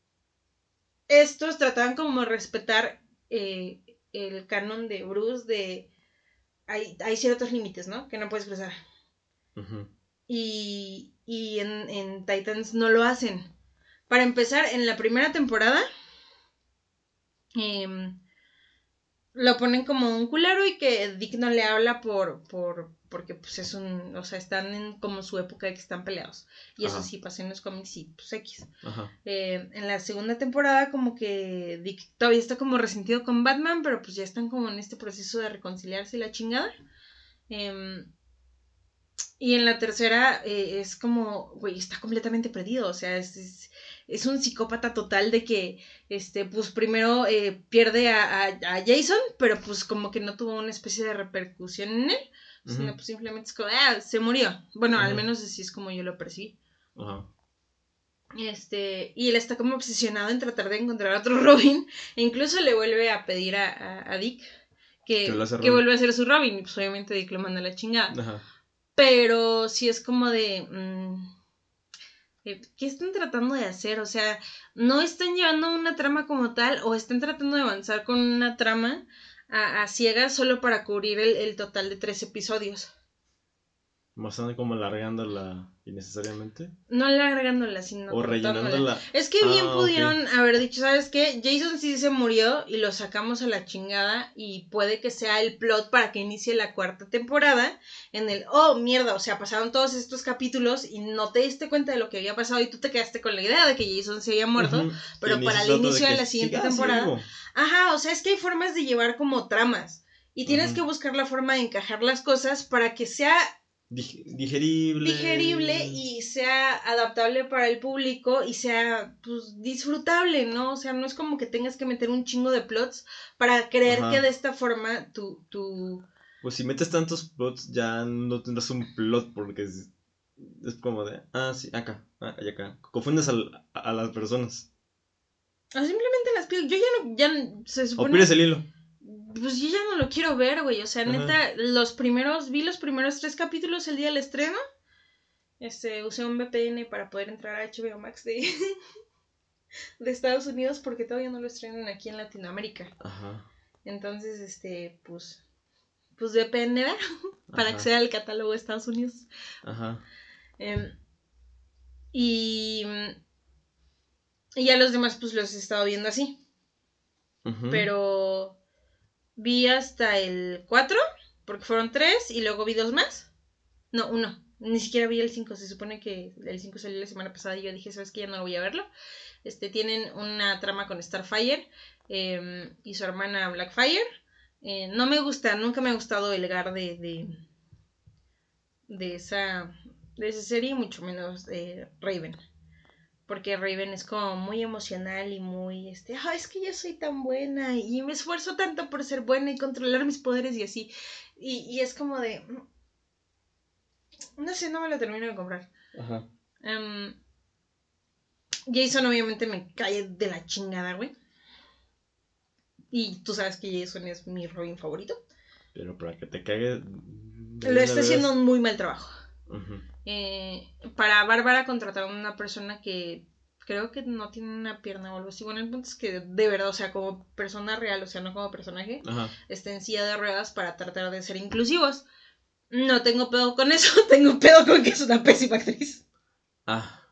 estos trataban como respetar eh, el canon de Bruce de... Hay, hay ciertos límites, ¿no? Que no puedes cruzar. Y, y en, en Titans no lo hacen. Para empezar, en la primera temporada em, lo ponen como un culero y que Dick no le habla por, por porque pues es un, o sea, están en como su época de que están peleados. Y eso sí pasa en los cómics y pues X. Eh, en la segunda temporada como que Dick todavía está como resentido con Batman, pero pues ya están como en este proceso de reconciliarse y la chingada. Em, y en la tercera eh, es como, güey, está completamente perdido, o sea, es, es, es un psicópata total de que, este, pues primero eh, pierde a, a- a Jason, pero pues como que no tuvo una especie de repercusión en él, sino pues simplemente es como, ah, se murió. Bueno, al menos así es como yo lo percibí.
Ajá.
Este, y él está como obsesionado en tratar de encontrar a otro Robin. E incluso le vuelve a pedir a, a- Dick que,
Que
que vuelva a ser su Robin. Y pues obviamente Dick lo manda a la chingada.
Ajá.
Pero sí es como de. mm, eh, ¿Qué están tratando de hacer? O sea, no están llevando una trama como tal o están tratando de avanzar con una trama a, a ciegas solo para cubrir el, el total de tres episodios.
Mostrando como alargándola innecesariamente.
No alargándola, sino
o rellenándola.
Es que bien
Ah,
pudieron haber dicho, ¿sabes qué? Jason sí se murió y lo sacamos a la chingada y puede que sea el plot para que inicie la cuarta temporada en el, oh, mierda, o sea, pasaron todos estos capítulos y no te diste cuenta de lo que había pasado y tú te quedaste con la idea de que Jason se había muerto. Pero para el inicio de la siguiente temporada,
vivo.
Ajá, o sea, es que hay formas de llevar como tramas y tienes que buscar la forma de encajar las cosas para que sea
digerible.
digerible y sea adaptable para el público y sea pues disfrutable, ¿no? O sea, no es como que tengas que meter un chingo de plots para creer
Ajá.
que de esta forma tu, tu...
Pues si metes tantos plots, ya no tendrás un plot porque es, es como de, ah, sí, acá, ah, y acá. Confundes al- a, a las personas.
o simplemente las pido. Yo ya no, ya se
O
supone...
pierdes el hilo.
Pues yo ya no lo quiero ver, güey. O sea,
Ajá.
neta, los primeros, vi los primeros tres capítulos el día del estreno. Este, usé un VPN para poder entrar a HBO Max de, de Estados Unidos porque todavía no lo estrenan aquí en Latinoamérica.
Ajá.
Entonces, este, pues, pues VPN, ¿verdad? Para
ajá,
acceder al catálogo de Estados Unidos.
Ajá.
Em, y, y ya los demás, pues los he estado viendo así. Pero vi hasta el 4, porque fueron 3, y luego vi dos más. No, uno. Ni siquiera vi el 5. Se supone que el 5 salió la semana pasada y yo dije, ¿sabes qué? Ya no voy a verlo. Este, tienen una trama con Starfire em, y su hermana Blackfire. Eh, no me gusta, nunca me ha gustado el gar de, de, esa, de serie, mucho menos de Raven. Porque Raven es como muy emocional y muy, este, es que yo soy tan buena y me esfuerzo tanto por ser buena y controlar mis poderes y así. Y, y es como de, no sé, no me lo termino de comprar.
Ajá.
Em, Jason obviamente me cae de la chingada, güey. Y tú sabes que Jason es mi Robin favorito.
Pero para que te cague.
Lo está haciendo un muy mal trabajo.
Ujú.
Eh, para Bárbara contrataron a una persona que creo que no tiene una pierna o algo así. Bueno, el punto es que de verdad, o sea, como persona real, o sea, no como personaje,
Ajá.
está en silla de ruedas para tratar de ser inclusivos. No tengo pedo con eso, tengo pedo con que es una pésima actriz.
Ah.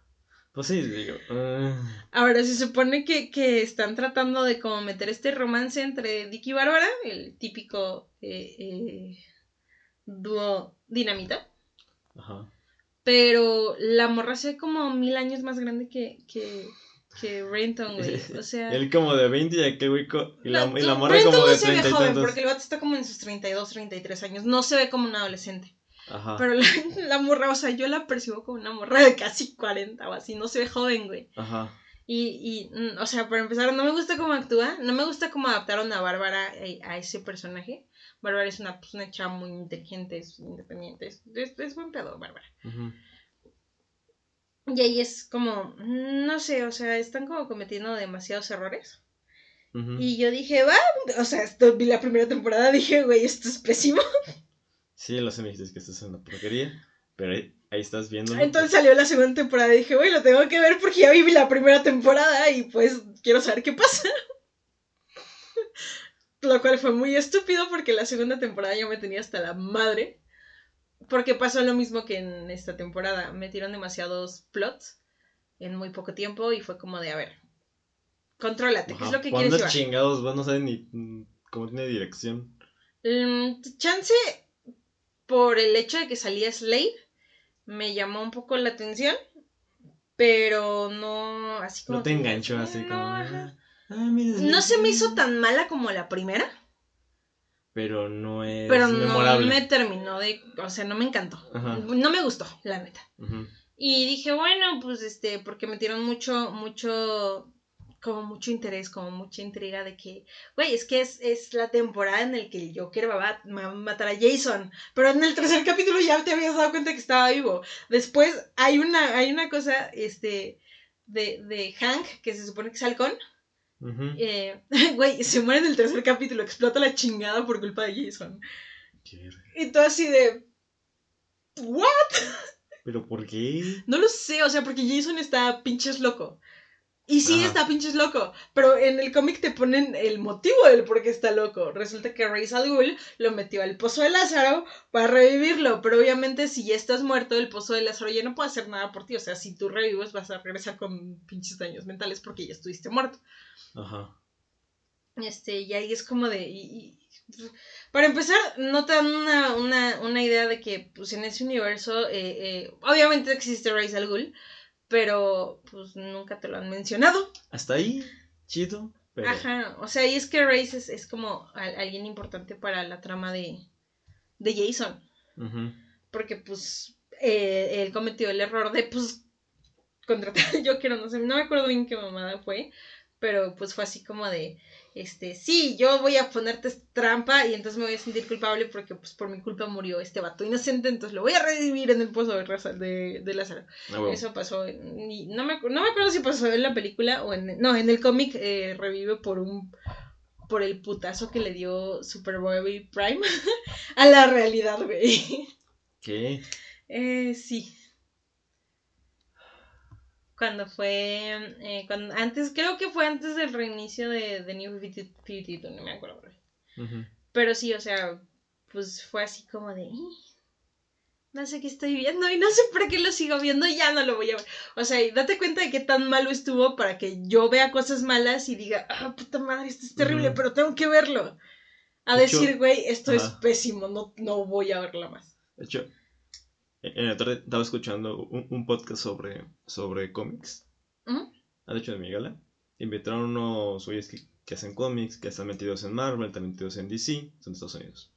Pues sí, digo. ah,
Ahora, se supone que, que están tratando de como meter este romance entre Dick y Bárbara, el típico eh, eh, dúo dinamita.
Ajá.
Pero la morra se ve como mil años más grande que, que, que Renton, güey. O sea.
Él como de 20 y aquel güey. Y la,
no,
y la morra
Renton
como
no
de
se ve
30 y
joven,
tantos.
porque el vato está como en sus 32, 33 años. No se ve como un adolescente.
Ajá.
Pero la, la morra, o sea, yo la percibo como una morra de casi 40 o así. No se ve joven, güey.
Ajá.
Y, y, mm, o sea, para empezar, no me gusta cómo actúa. No me gusta cómo adaptaron a Bárbara eh, a ese personaje. Bárbara es una, pues, una chava muy inteligente, es independiente. Es, es, es buen pedo, Bárbara. Y ahí es como, mm, no sé, o sea, están como cometiendo demasiados errores. Y yo dije, va, o sea, esto, vi la primera temporada, dije, güey, esto es pésimo.
Sí, lo sé, me dijiste que esto es una porquería. Pero ahí, ahí estás viendo.
Entonces salió la segunda temporada y dije, güey, lo tengo que ver porque ya vi la primera temporada y pues quiero saber qué pasa. Lo cual fue muy estúpido porque la segunda temporada ya me tenía hasta la madre. Porque pasó lo mismo que en esta temporada. Metieron demasiados plots en muy poco tiempo y fue como de, a ver, contrólate, ¿qué es lo que quieres
¿Cuándo
llevar?
chingados? Vos no sabes ni mm, cómo tiene dirección.
Mm, chance por el hecho de que salía Slade me llamó un poco la atención, pero no así como
No te enganchó así
no,
como.
ajá.
Ah, mira,
No se me hizo tan mala como la primera,
Pero no es
pero no
memorable.
me terminó de, o sea, no me encantó.
Ajá.
No me gustó, la neta. Y dije, bueno, pues este, porque metieron mucho, mucho como mucho interés, como mucha intriga de que, güey, es que es, es la temporada en la que el Joker va a matar a Jason, pero en el tercer capítulo ya te habías dado cuenta que estaba vivo. Después hay una, hay una cosa, este, de, de Hank, que se supone que es halcón. Eh, güey, se muere en el tercer capítulo, explota la chingada por culpa de Jason. Y todo así de... ¿What?
¿Pero por qué?
No lo sé, o sea, porque Jason está pinches loco. Y sí, está pinches loco. Pero en el cómic te ponen el motivo del por qué está loco. Resulta que Ra's al Ghul lo metió al pozo de Lázaro para revivirlo. Pero obviamente, si ya estás muerto, el pozo de Lázaro ya no puede hacer nada por ti. O sea, si tú revives, vas a regresar con pinches daños mentales porque ya estuviste muerto. Ajá. Este, y ahí es como de. Y, para empezar, no te dan una, una, una, idea de que, pues, en ese universo, eh, eh, obviamente existe Ra's al Ghul pero pues nunca te lo han mencionado.
Hasta ahí, chido.
Ajá, o sea, y es que Race es, como alguien importante para la trama de, de Jason. Porque pues eh, él cometió el error de pues contratar yo quiero no sé, no me acuerdo bien qué mamada fue, pero pues fue así como de, este, sí, yo voy a ponerte trampa y entonces me voy a sentir culpable porque pues por mi culpa murió este vato inocente, entonces lo voy a revivir en el pozo de, de, Lázaro. Ah, Eso pasó, y no, me, no me acuerdo si pasó en la película o en, no, en el cómic eh, revive por un, por el putazo que le dio Superboy Prime a la realidad, güey. ¿Qué? Eh, sí cuando fue, eh, cuando, antes, creo que fue antes del reinicio de, de New 52, no me acuerdo. Pero sí, o sea, pues fue así como de, no sé qué estoy viendo y no sé por qué lo sigo viendo y ya no lo voy a ver. O sea, date cuenta de qué tan malo estuvo para que yo vea cosas malas y diga, ah, puta madre, esto es terrible, pero tengo que verlo. A decir, güey, esto es pésimo, no, no voy a verlo más.
De hecho, en la tarde estaba escuchando un, podcast sobre, sobre cómics. De hecho, de mi gala. Invitaron unos güeyes que, hacen cómics, que están metidos en Marvel, están metidos en DC, son de Estados Unidos.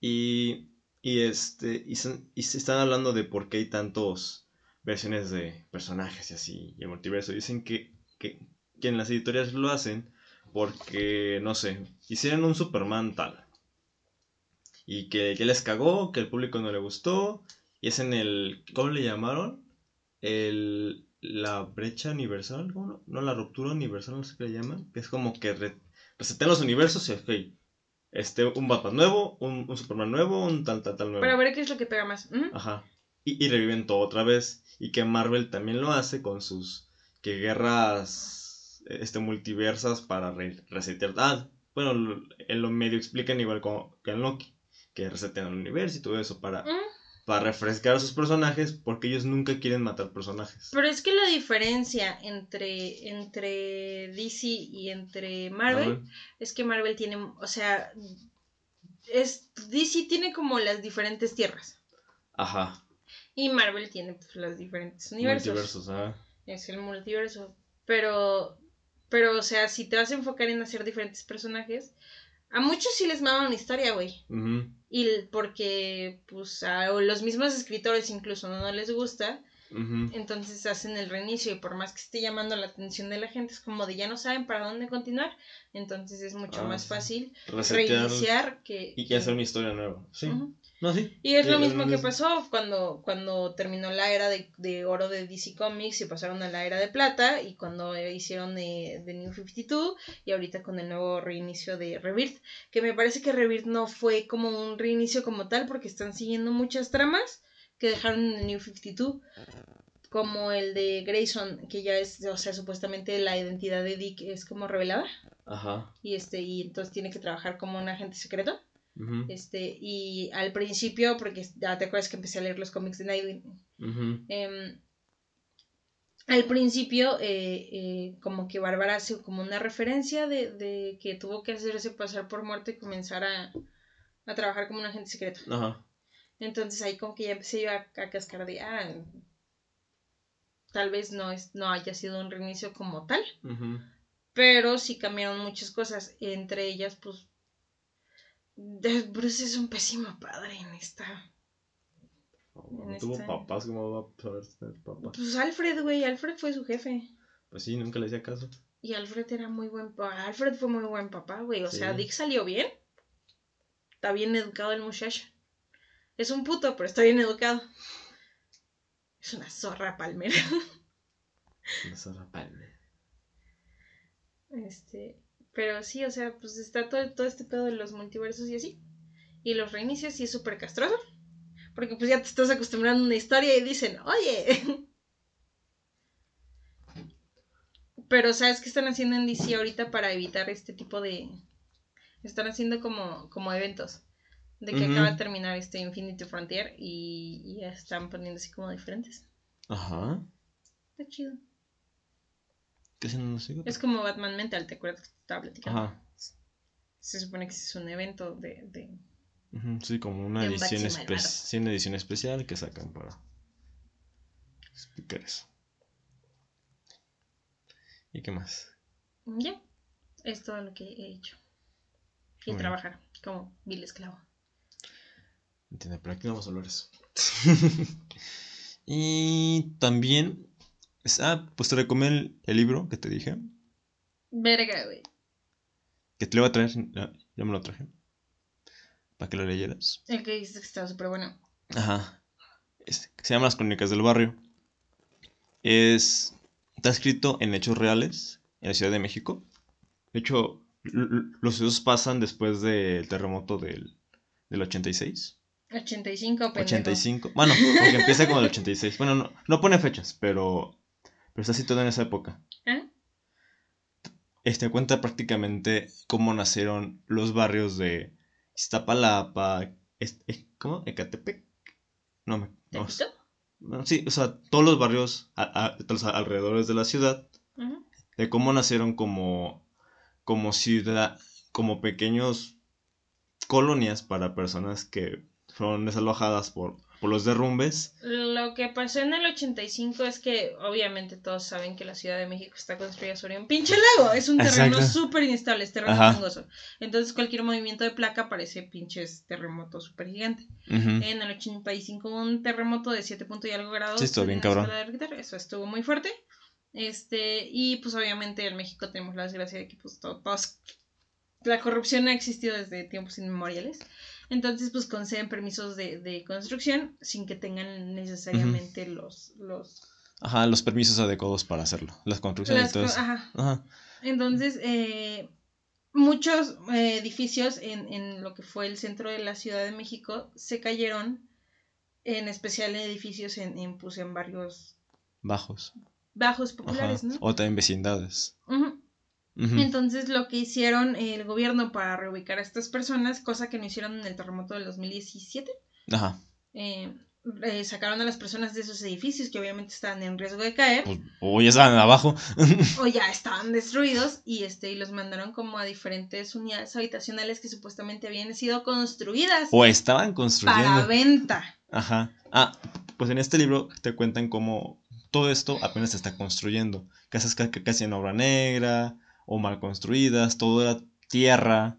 Y, y, este, y, se están hablando de por qué hay tantos versiones de personajes y así, y el multiverso. Dicen que, que, que en las editoriales lo hacen porque, no sé, hicieron un Superman tal. Y que, que les cagó, que el público no le gustó, y es en el, ¿cómo le llamaron? El, la brecha universal, ¿cómo no? No, la ruptura universal, no sé qué le llaman. Que es como que re, los universos y, ok, este, un Batman nuevo, un, un, Superman nuevo, un tal, tal, tal nuevo.
Para ver qué es lo que pega más.
Ajá. Y, y, reviven todo otra vez. Y que Marvel también lo hace con sus, que guerras, este, multiversas para resetear. Ah, bueno, en lo medio explican igual como que en Loki, que resetean el universo y todo eso para para refrescar a sus personajes porque ellos nunca quieren matar personajes.
Pero es que la diferencia entre, entre DC y entre Marvel, es que Marvel tiene, o sea, es, DC tiene como las diferentes tierras. Ajá. Y Marvel tiene pues, los diferentes universos. Multiversos, ajá. Es el multiverso. Pero, pero, o sea, si te vas a enfocar en hacer diferentes personajes, a muchos sí les mama una historia, güey. Y porque, pues, a los mismos escritores incluso no, les gusta. Entonces hacen el reinicio y por más que esté llamando la atención de la gente es como de ya no saben para dónde continuar. Entonces es mucho ah, más fácil reiniciar que...
Y que hacer una historia nueva. Sí.
Y es lo mismo que pasó cuando, cuando terminó la era de, oro de DC Comics y pasaron a la era de plata y cuando hicieron de, New 52 y ahorita con el nuevo reinicio de Rebirth, que me parece que Rebirth no fue como un reinicio como tal porque están siguiendo muchas tramas que dejaron en New 52 como el de Grayson, que ya es, o sea, supuestamente la identidad de Dick es como revelada. Ajá. Y este, y entonces tiene que trabajar como un agente secreto. Este, y al principio, porque ya te acuerdas que empecé a leer los cómics de Nightwing. Em, al principio, eh, eh, como que Bárbara hace como una referencia de, que tuvo que hacerse pasar por muerte y comenzar a, trabajar como un agente secreto. Entonces ahí como que ya empecé yo a, cascar de, ah, tal vez no, es, no haya sido un reinicio como tal, pero sí cambiaron muchas cosas, entre ellas pues Bruce es un pésimo padre en esta.
tuvo papás, ¿cómo va a poder tener papás?
Pues Alfred, güey, Alfred fue su jefe.
Pues sí, nunca le hacía caso.
Y Alfred era muy buen papá. Alfred fue muy buen papá, güey. O sea. Dick salió bien. Está bien educado el muchacho. Es un puto, pero está bien educado. Es una zorra palmera.
La zorra Palmer.
Este, pero sí, o sea, pues está todo, todo este pedo de los multiversos y así. Y los reinicios sí es súper castroso. Porque pues ya te estás acostumbrando a una historia y dicen, oye. Pero ¿sabes qué están haciendo en DC ahorita para evitar este tipo de... Están haciendo como, como eventos. De que acaba de terminar este Infinity Frontier y, y ya están poniendo así como diferentes.
Ajá.
Está chido.
¿Qué hacen los hijos?
Es como Batman Mental, ¿te acuerdas que estaba platicando?
Ajá.
Se supone que es un evento de, de
Sí, como una
un
edición, espe-
malvado.
sí, una edición especial que sacan para explicar eso. ¿Y qué más?
Ya, es todo lo que he hecho. Y trabajar como vil esclavo.
Entiendo, pero aquí no vamos a hablar eso. y también, ah, pues te recomiendo el, el libro que te dije,
Verga, güey.
que te lo voy a traer, ya, ya me lo traje, para que lo leyeras.
El que dijiste que estaba súper bueno.
Ajá. Es- se llama Las Crónicas del Barrio. Es. Está escrito en hechos reales en la Ciudad de México. De hecho, los sucesos pasan después del terremoto del, del 86.
85, pendejo.
85. Bueno, porque empieza como el 86. Bueno, no, no pone fechas, pero. Pero está situado en esa época.
¿Ah?
Este cuenta prácticamente cómo nacieron los barrios de Iztapalapa. es- eh, ¿Cómo? Ecatepec. No me. no sí, o sea, todos los barrios a- a- de los alrededores de la ciudad, de cómo nacieron como, como ciudad, como pequeños colonias para personas que fueron desalojadas por, por los derrumbes.
Lo que pasó en el 85 es que, obviamente, todos saben que la Ciudad de México está construida sobre un pinche lago. Es un terreno súper inestable, es terreno
Ajá.
fangoso. Entonces, cualquier movimiento de placa parece pinches terremoto súper gigante.
Ujú.
En el 85 hubo un terremoto de 7 punto y algo grados.
Sí, estuvo bien cabrón.
Eso estuvo muy fuerte. Este, y pues obviamente en México tenemos la desgracia de que pues to- todos la corrupción ha existido desde tiempos inmemoriales. Entonces, pues conceden permisos de, de construcción sin que tengan necesariamente los, los,
Ajá, los permisos adecuados para hacerlo. Las construcciones
las
y todo eso.
ajá.
Ajá.
Entonces, eh, muchos eh, edificios en, en lo que fue el centro de la Ciudad de México se cayeron, en especial edificios en, en, pues, en barrios
Bajos.
bajos
Ajá.
populares, ¿no?
O también vecindades.
Entonces, lo que hicieron el gobierno para reubicar a estas personas, cosa que no hicieron en el terremoto del 2017,
Ajá.
eh, eh, sacaron a las personas de esos edificios que obviamente estaban en riesgo de caer.
Pues, o ya estaban abajo.
o ya estaban destruidos y este y los mandaron como a diferentes unidades habitacionales que supuestamente habían sido construidas
o estaban
para
construyendo.
venta.
Ajá. Ah, pues en este libro te cuentan cómo todo esto apenas se está construyendo. Casas ca- ca- casi en obra negra o mal construidas, todo era tierra.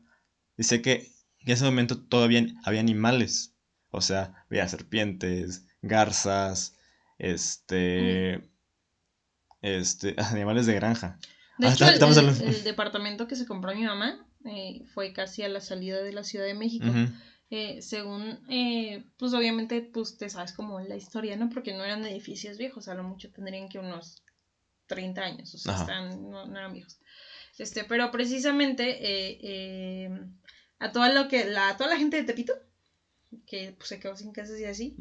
Dice que en ese momento todavía había animales. O sea, había serpientes, garzas, este... Este, animales de granja.
De
Ah,
hecho, el, departamento que se compró mi mamá eh, fue casi a la salida de la Ciudad de México. Eh, según, eh, pues obviamente, pues te sabes como la historia, ¿no? Porque no eran edificios viejos, a lo mucho tendrían que unos 30 años, o sea, están, no, no eran viejos. Este, pero precisamente eh, eh, a toda lo que la, a toda la gente de Tepito, que pues, se quedó sin casas y así,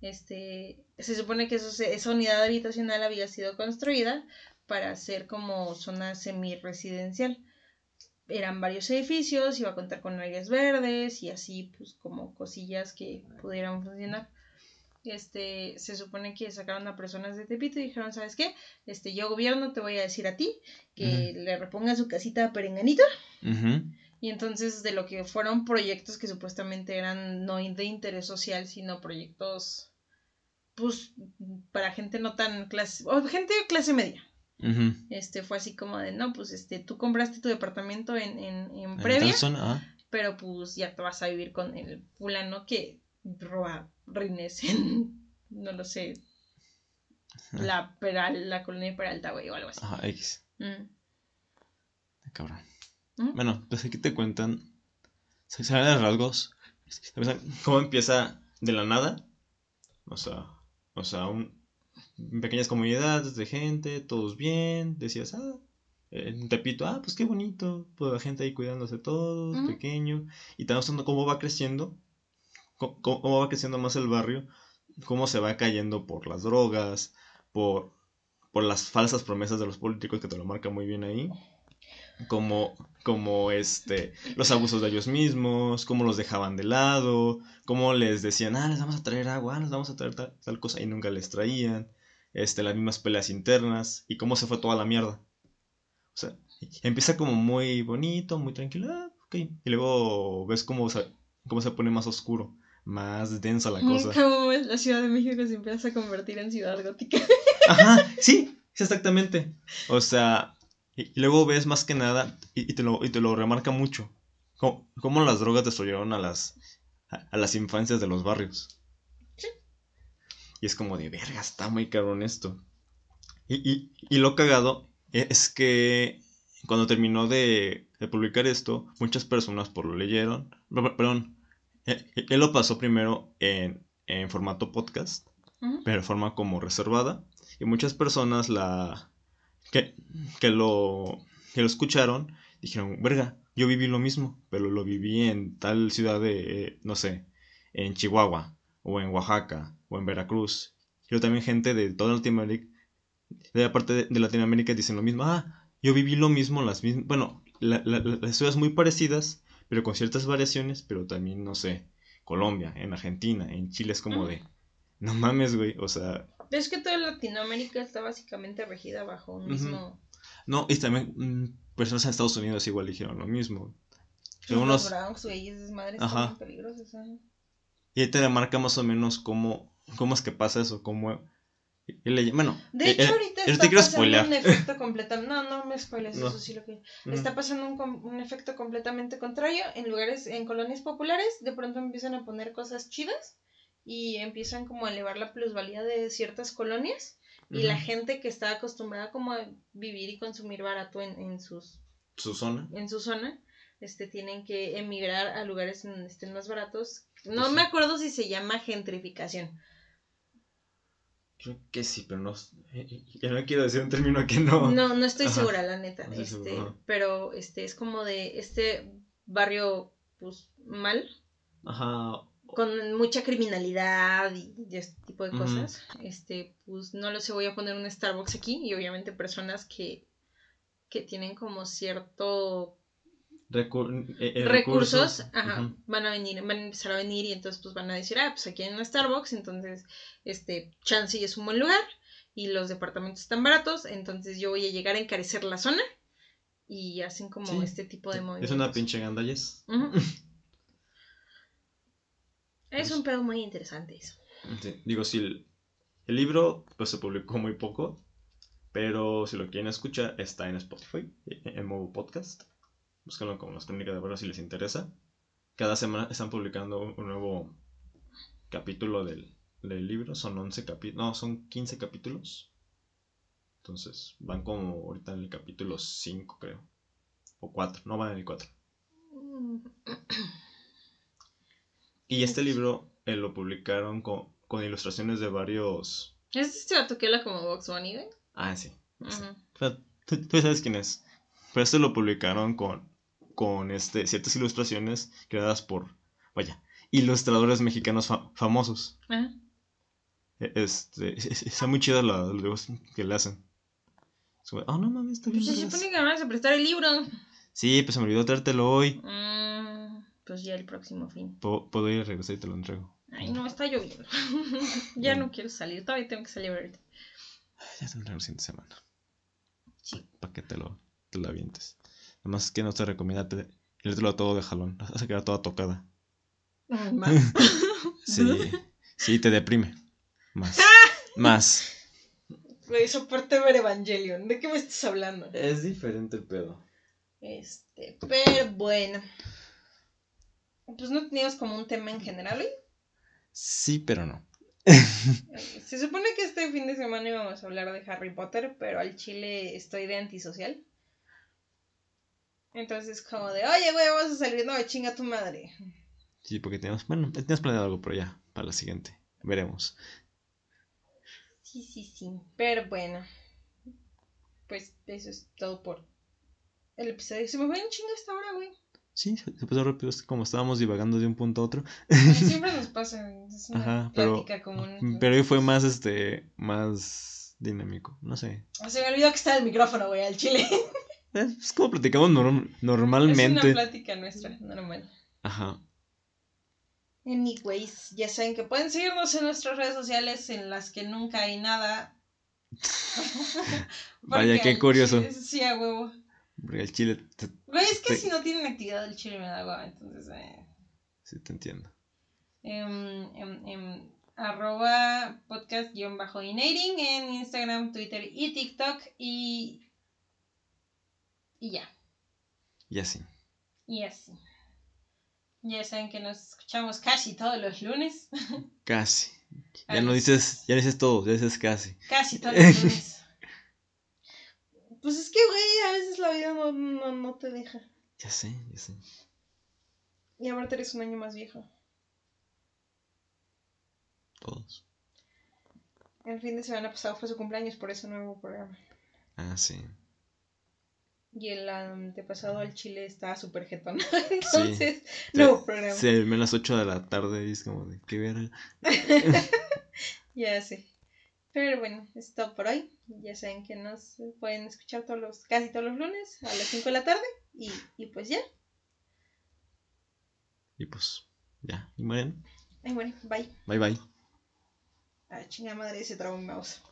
este, se supone que eso se- esa unidad habitacional había sido construida para ser como zona semi-residencial. Eran varios edificios, iba a contar con áreas verdes y así, pues, como cosillas que pudieran funcionar. Este, se supone que sacaron a personas de Tepito y dijeron, ¿sabes qué? Este, yo gobierno te voy a decir a ti que le reponga su casita a Perenganito. Y entonces de lo que fueron proyectos que supuestamente eran no de interés social, sino proyectos pues para gente no tan clase, o gente de clase media. Este fue así como de, no, pues este, tú compraste tu departamento en, en, en previa, pero pues ya te vas a vivir con el fulano que roba rines en, no lo sé, la, Peral, la colonia Peralta, güey, o algo así.
Ajá, X.
Mm.
Cabrón.
Ujú.
Bueno, pues aquí te cuentan. Se se de rasgos. ¿Cómo empieza de la nada? O sea, o sea, un, pequeñas comunidades de gente, todos bien. Decías, ah, en Tepito, ah, pues qué bonito. Pues la gente ahí cuidándose todos,
Ujú.
pequeño. Y te vas dando cómo va creciendo. Cómo, va creciendo más el barrio. Cómo se va cayendo por las drogas, por, por las falsas promesas de los políticos que te lo marcan muy bien ahí como, como este, los abusos de ellos mismos, cómo los dejaban de lado, cómo les decían, ah, les vamos a traer agua, les vamos a traer tal, cosa, y nunca les traían, este, las mismas peleas internas, y cómo se fue toda la mierda. O sea, empieza como muy bonito, muy tranquilo, ah, ok, y luego ves cómo se, cómo se pone más oscuro, más densa la cosa.
Como la Ciudad de México se empieza a convertir en ciudad gótica.
Ajá, sí, sí, exactamente. O sea, y, y luego ves más que nada, y, y te, lo, y te lo remarca mucho, cómo, cómo las drogas destruyeron a las, a, a las infancias de los barrios. Y es como de, verga, está muy cabrón esto. Y, y, y lo cagado es que cuando terminó de, de publicar esto, muchas personas por lo leyeron, per- perdón, él, él lo pasó primero en, en formato podcast pero de forma como reservada. Y muchas personas la que, que lo que lo escucharon dijeron, verga, yo viví lo mismo, pero lo viví en tal ciudad de, eh, no sé, en Chihuahua, o en Oaxaca, o en Veracruz. Pero también gente de toda Latinoamérica, de la parte de, Latinoamérica dicen lo mismo, ah, yo viví lo mismo, las mismas, bueno, la- la- las ciudades muy parecidas, pero con ciertas variaciones, pero también, no sé, Colombia, en Argentina, en Chile es como de, no mames, güey, o sea,
Es que toda Latinoamérica está básicamente regida bajo un mismo.
no, y también mm, personas en Estados Unidos igual dijeron lo mismo.
Los
unos-
Bronx, güey, esas madres
Ajá.
peligrosas. ajá.
y ahí te remarca más o menos cómo, cómo es que pasa eso, cómo... le- bueno,
De
eh,
hecho,
eh,
ahorita está pasando un efecto completamente. No, no me spoiles,
No.
eso sí lo que.
Ujú.
Está pasando un, un efecto completamente contrario. En lugares, en colonias populares, de pronto empiezan a poner cosas chidas y empiezan como a elevar la plusvalía de ciertas colonias. Y la gente que está acostumbrada como a vivir y consumir barato en, en sus
Su zona.
en su zona, este, tienen que emigrar a lugares en donde estén más baratos. No
Pues sí.
me acuerdo si se llama gentrificación.
Creo que sí, pero no... eh, Ya no quiero decir un término que no...
No, no estoy
Ajá.
segura, la neta.
No
este,
seguro,
pero este es como de este barrio, pues, mal,
Ajá.
con mucha criminalidad y, y este tipo de cosas. Este, pues no lo sé, voy a poner un Starbucks aquí y obviamente personas que, que tienen como cierto
Eh, eh,
recursos, ajá, van a venir, van a empezar a venir y entonces pues van a decir, ah, pues aquí hay un Starbucks, entonces, este, Chansey es un buen lugar y los departamentos están baratos, entonces yo voy a llegar a encarecer la zona y hacen como
Sí,
este tipo de
Es
movimientos.
una pinche gandalles.
Es un pedo muy interesante eso.
Sí, Digo, si el, el libro pues se publicó muy poco, pero si lo quieren escuchar está en Spotify, e- en modo podcast. Búsquenlo como las crónicas de barrio si les interesa. Cada semana están publicando un, nuevo capítulo del, del libro. Son 11 capítulos, no, son 15 capítulos. Entonces van como ahorita en el capítulo 5 creo. O 4, no van en el 4. Y este libro eh, lo publicaron con, con ilustraciones de varios...
¿Es este vato que habla como Box Bunny, güey?
Ah, sí. Tú, tú sabes quién es. Pero este lo publicaron con, con este, ciertas ilustraciones creadas por, vaya, ilustradores mexicanos fa- famosos.
Ajá.
E- Este, es- es- está muy chido la- los que le hacen. Oh, no mames, está bien.
Pues se
vergas".
supone que me vas a prestar el libro.
Sí, pues se me olvidó traértelo hoy.
Mm, pues ya el próximo fin.
Puedo, puedo ir a regresar y te lo entrego.
Ay, no, está lloviendo. ya
Bueno.
no quiero salir, todavía tengo que salir ahorita.
Ya te lo entrego la siguiente semana.
Sí.
Para que te lo, te lo avientes. Además que no te recomienda te- leértelo todo de jalón. Vas a quedar toda tocada.
Más.
Sí, sí, te deprime. Más. Más.
Güey, soporte ver Evangelion. ¿De qué me estás hablando?
Es diferente el pedo.
Este, pero bueno. Pues no teníamos como un tema en general, ¿eh?
Sí, pero no.
Se supone que este fin de semana íbamos a hablar de Harry Potter, pero al chile estoy de antisocial. Entonces, como de, oye, güey, vamos a salir, no, chinga tu madre.
Sí, porque tenemos, bueno, teníamos planeado algo, pero ya, para la siguiente. Veremos.
Sí, sí, sí. Pero bueno. Pues eso es todo por el episodio. Se me fue en chinga esta hora, güey.
Sí, se pasó rápido, es como estábamos divagando de un punto a otro.
Siempre nos pasa, es una
Ajá, pero,
plática común.
pero hoy fue más, este, más dinámico, no sé.
Se me olvidó que está el micrófono, güey, al chile.
Es como platicamos norm- normalmente.
Es una plática nuestra, normal.
Ajá.
Anyways, ya saben que pueden seguirnos en nuestras redes sociales en las que nunca hay nada.
Vaya, qué curioso.
chile- Sí, a huevo.
Porque el chile, te-
Güey, es que si no tienen actividad el chile me da agua, entonces... Eh.
sí te entiendo.
Em, em, em, arroba podcast-inating en Instagram, Twitter y TikTok y... Y ya,
Y así.
y así. Ya saben que nos escuchamos casi todos los lunes.
Casi. Ya no dices, ya dices todo, ya dices casi.
Casi todos los lunes. Pues es que, güey, a veces la vida no, no, no te deja.
Ya sé, ya sé.
Y ahorita eres un año más viejo.
Todos.
El fin de semana pasado fue su cumpleaños, por eso hubo programa.
Ah, sí.
Y el antepasado al Chile estaba súper jetón. Entonces,
Se-
no hubo programa.
Se a las 8 de la tarde y es como de, qué verga.
Ya sé. Pero bueno, es todo por hoy. Ya saben que nos pueden escuchar todos los, casi todos los lunes a las 5 de la tarde. Y, y pues ya.
Y pues, ya. Y Mariano,
Ay, bueno, bye.
bye bye.
A chingada madre se trabó mi mouse.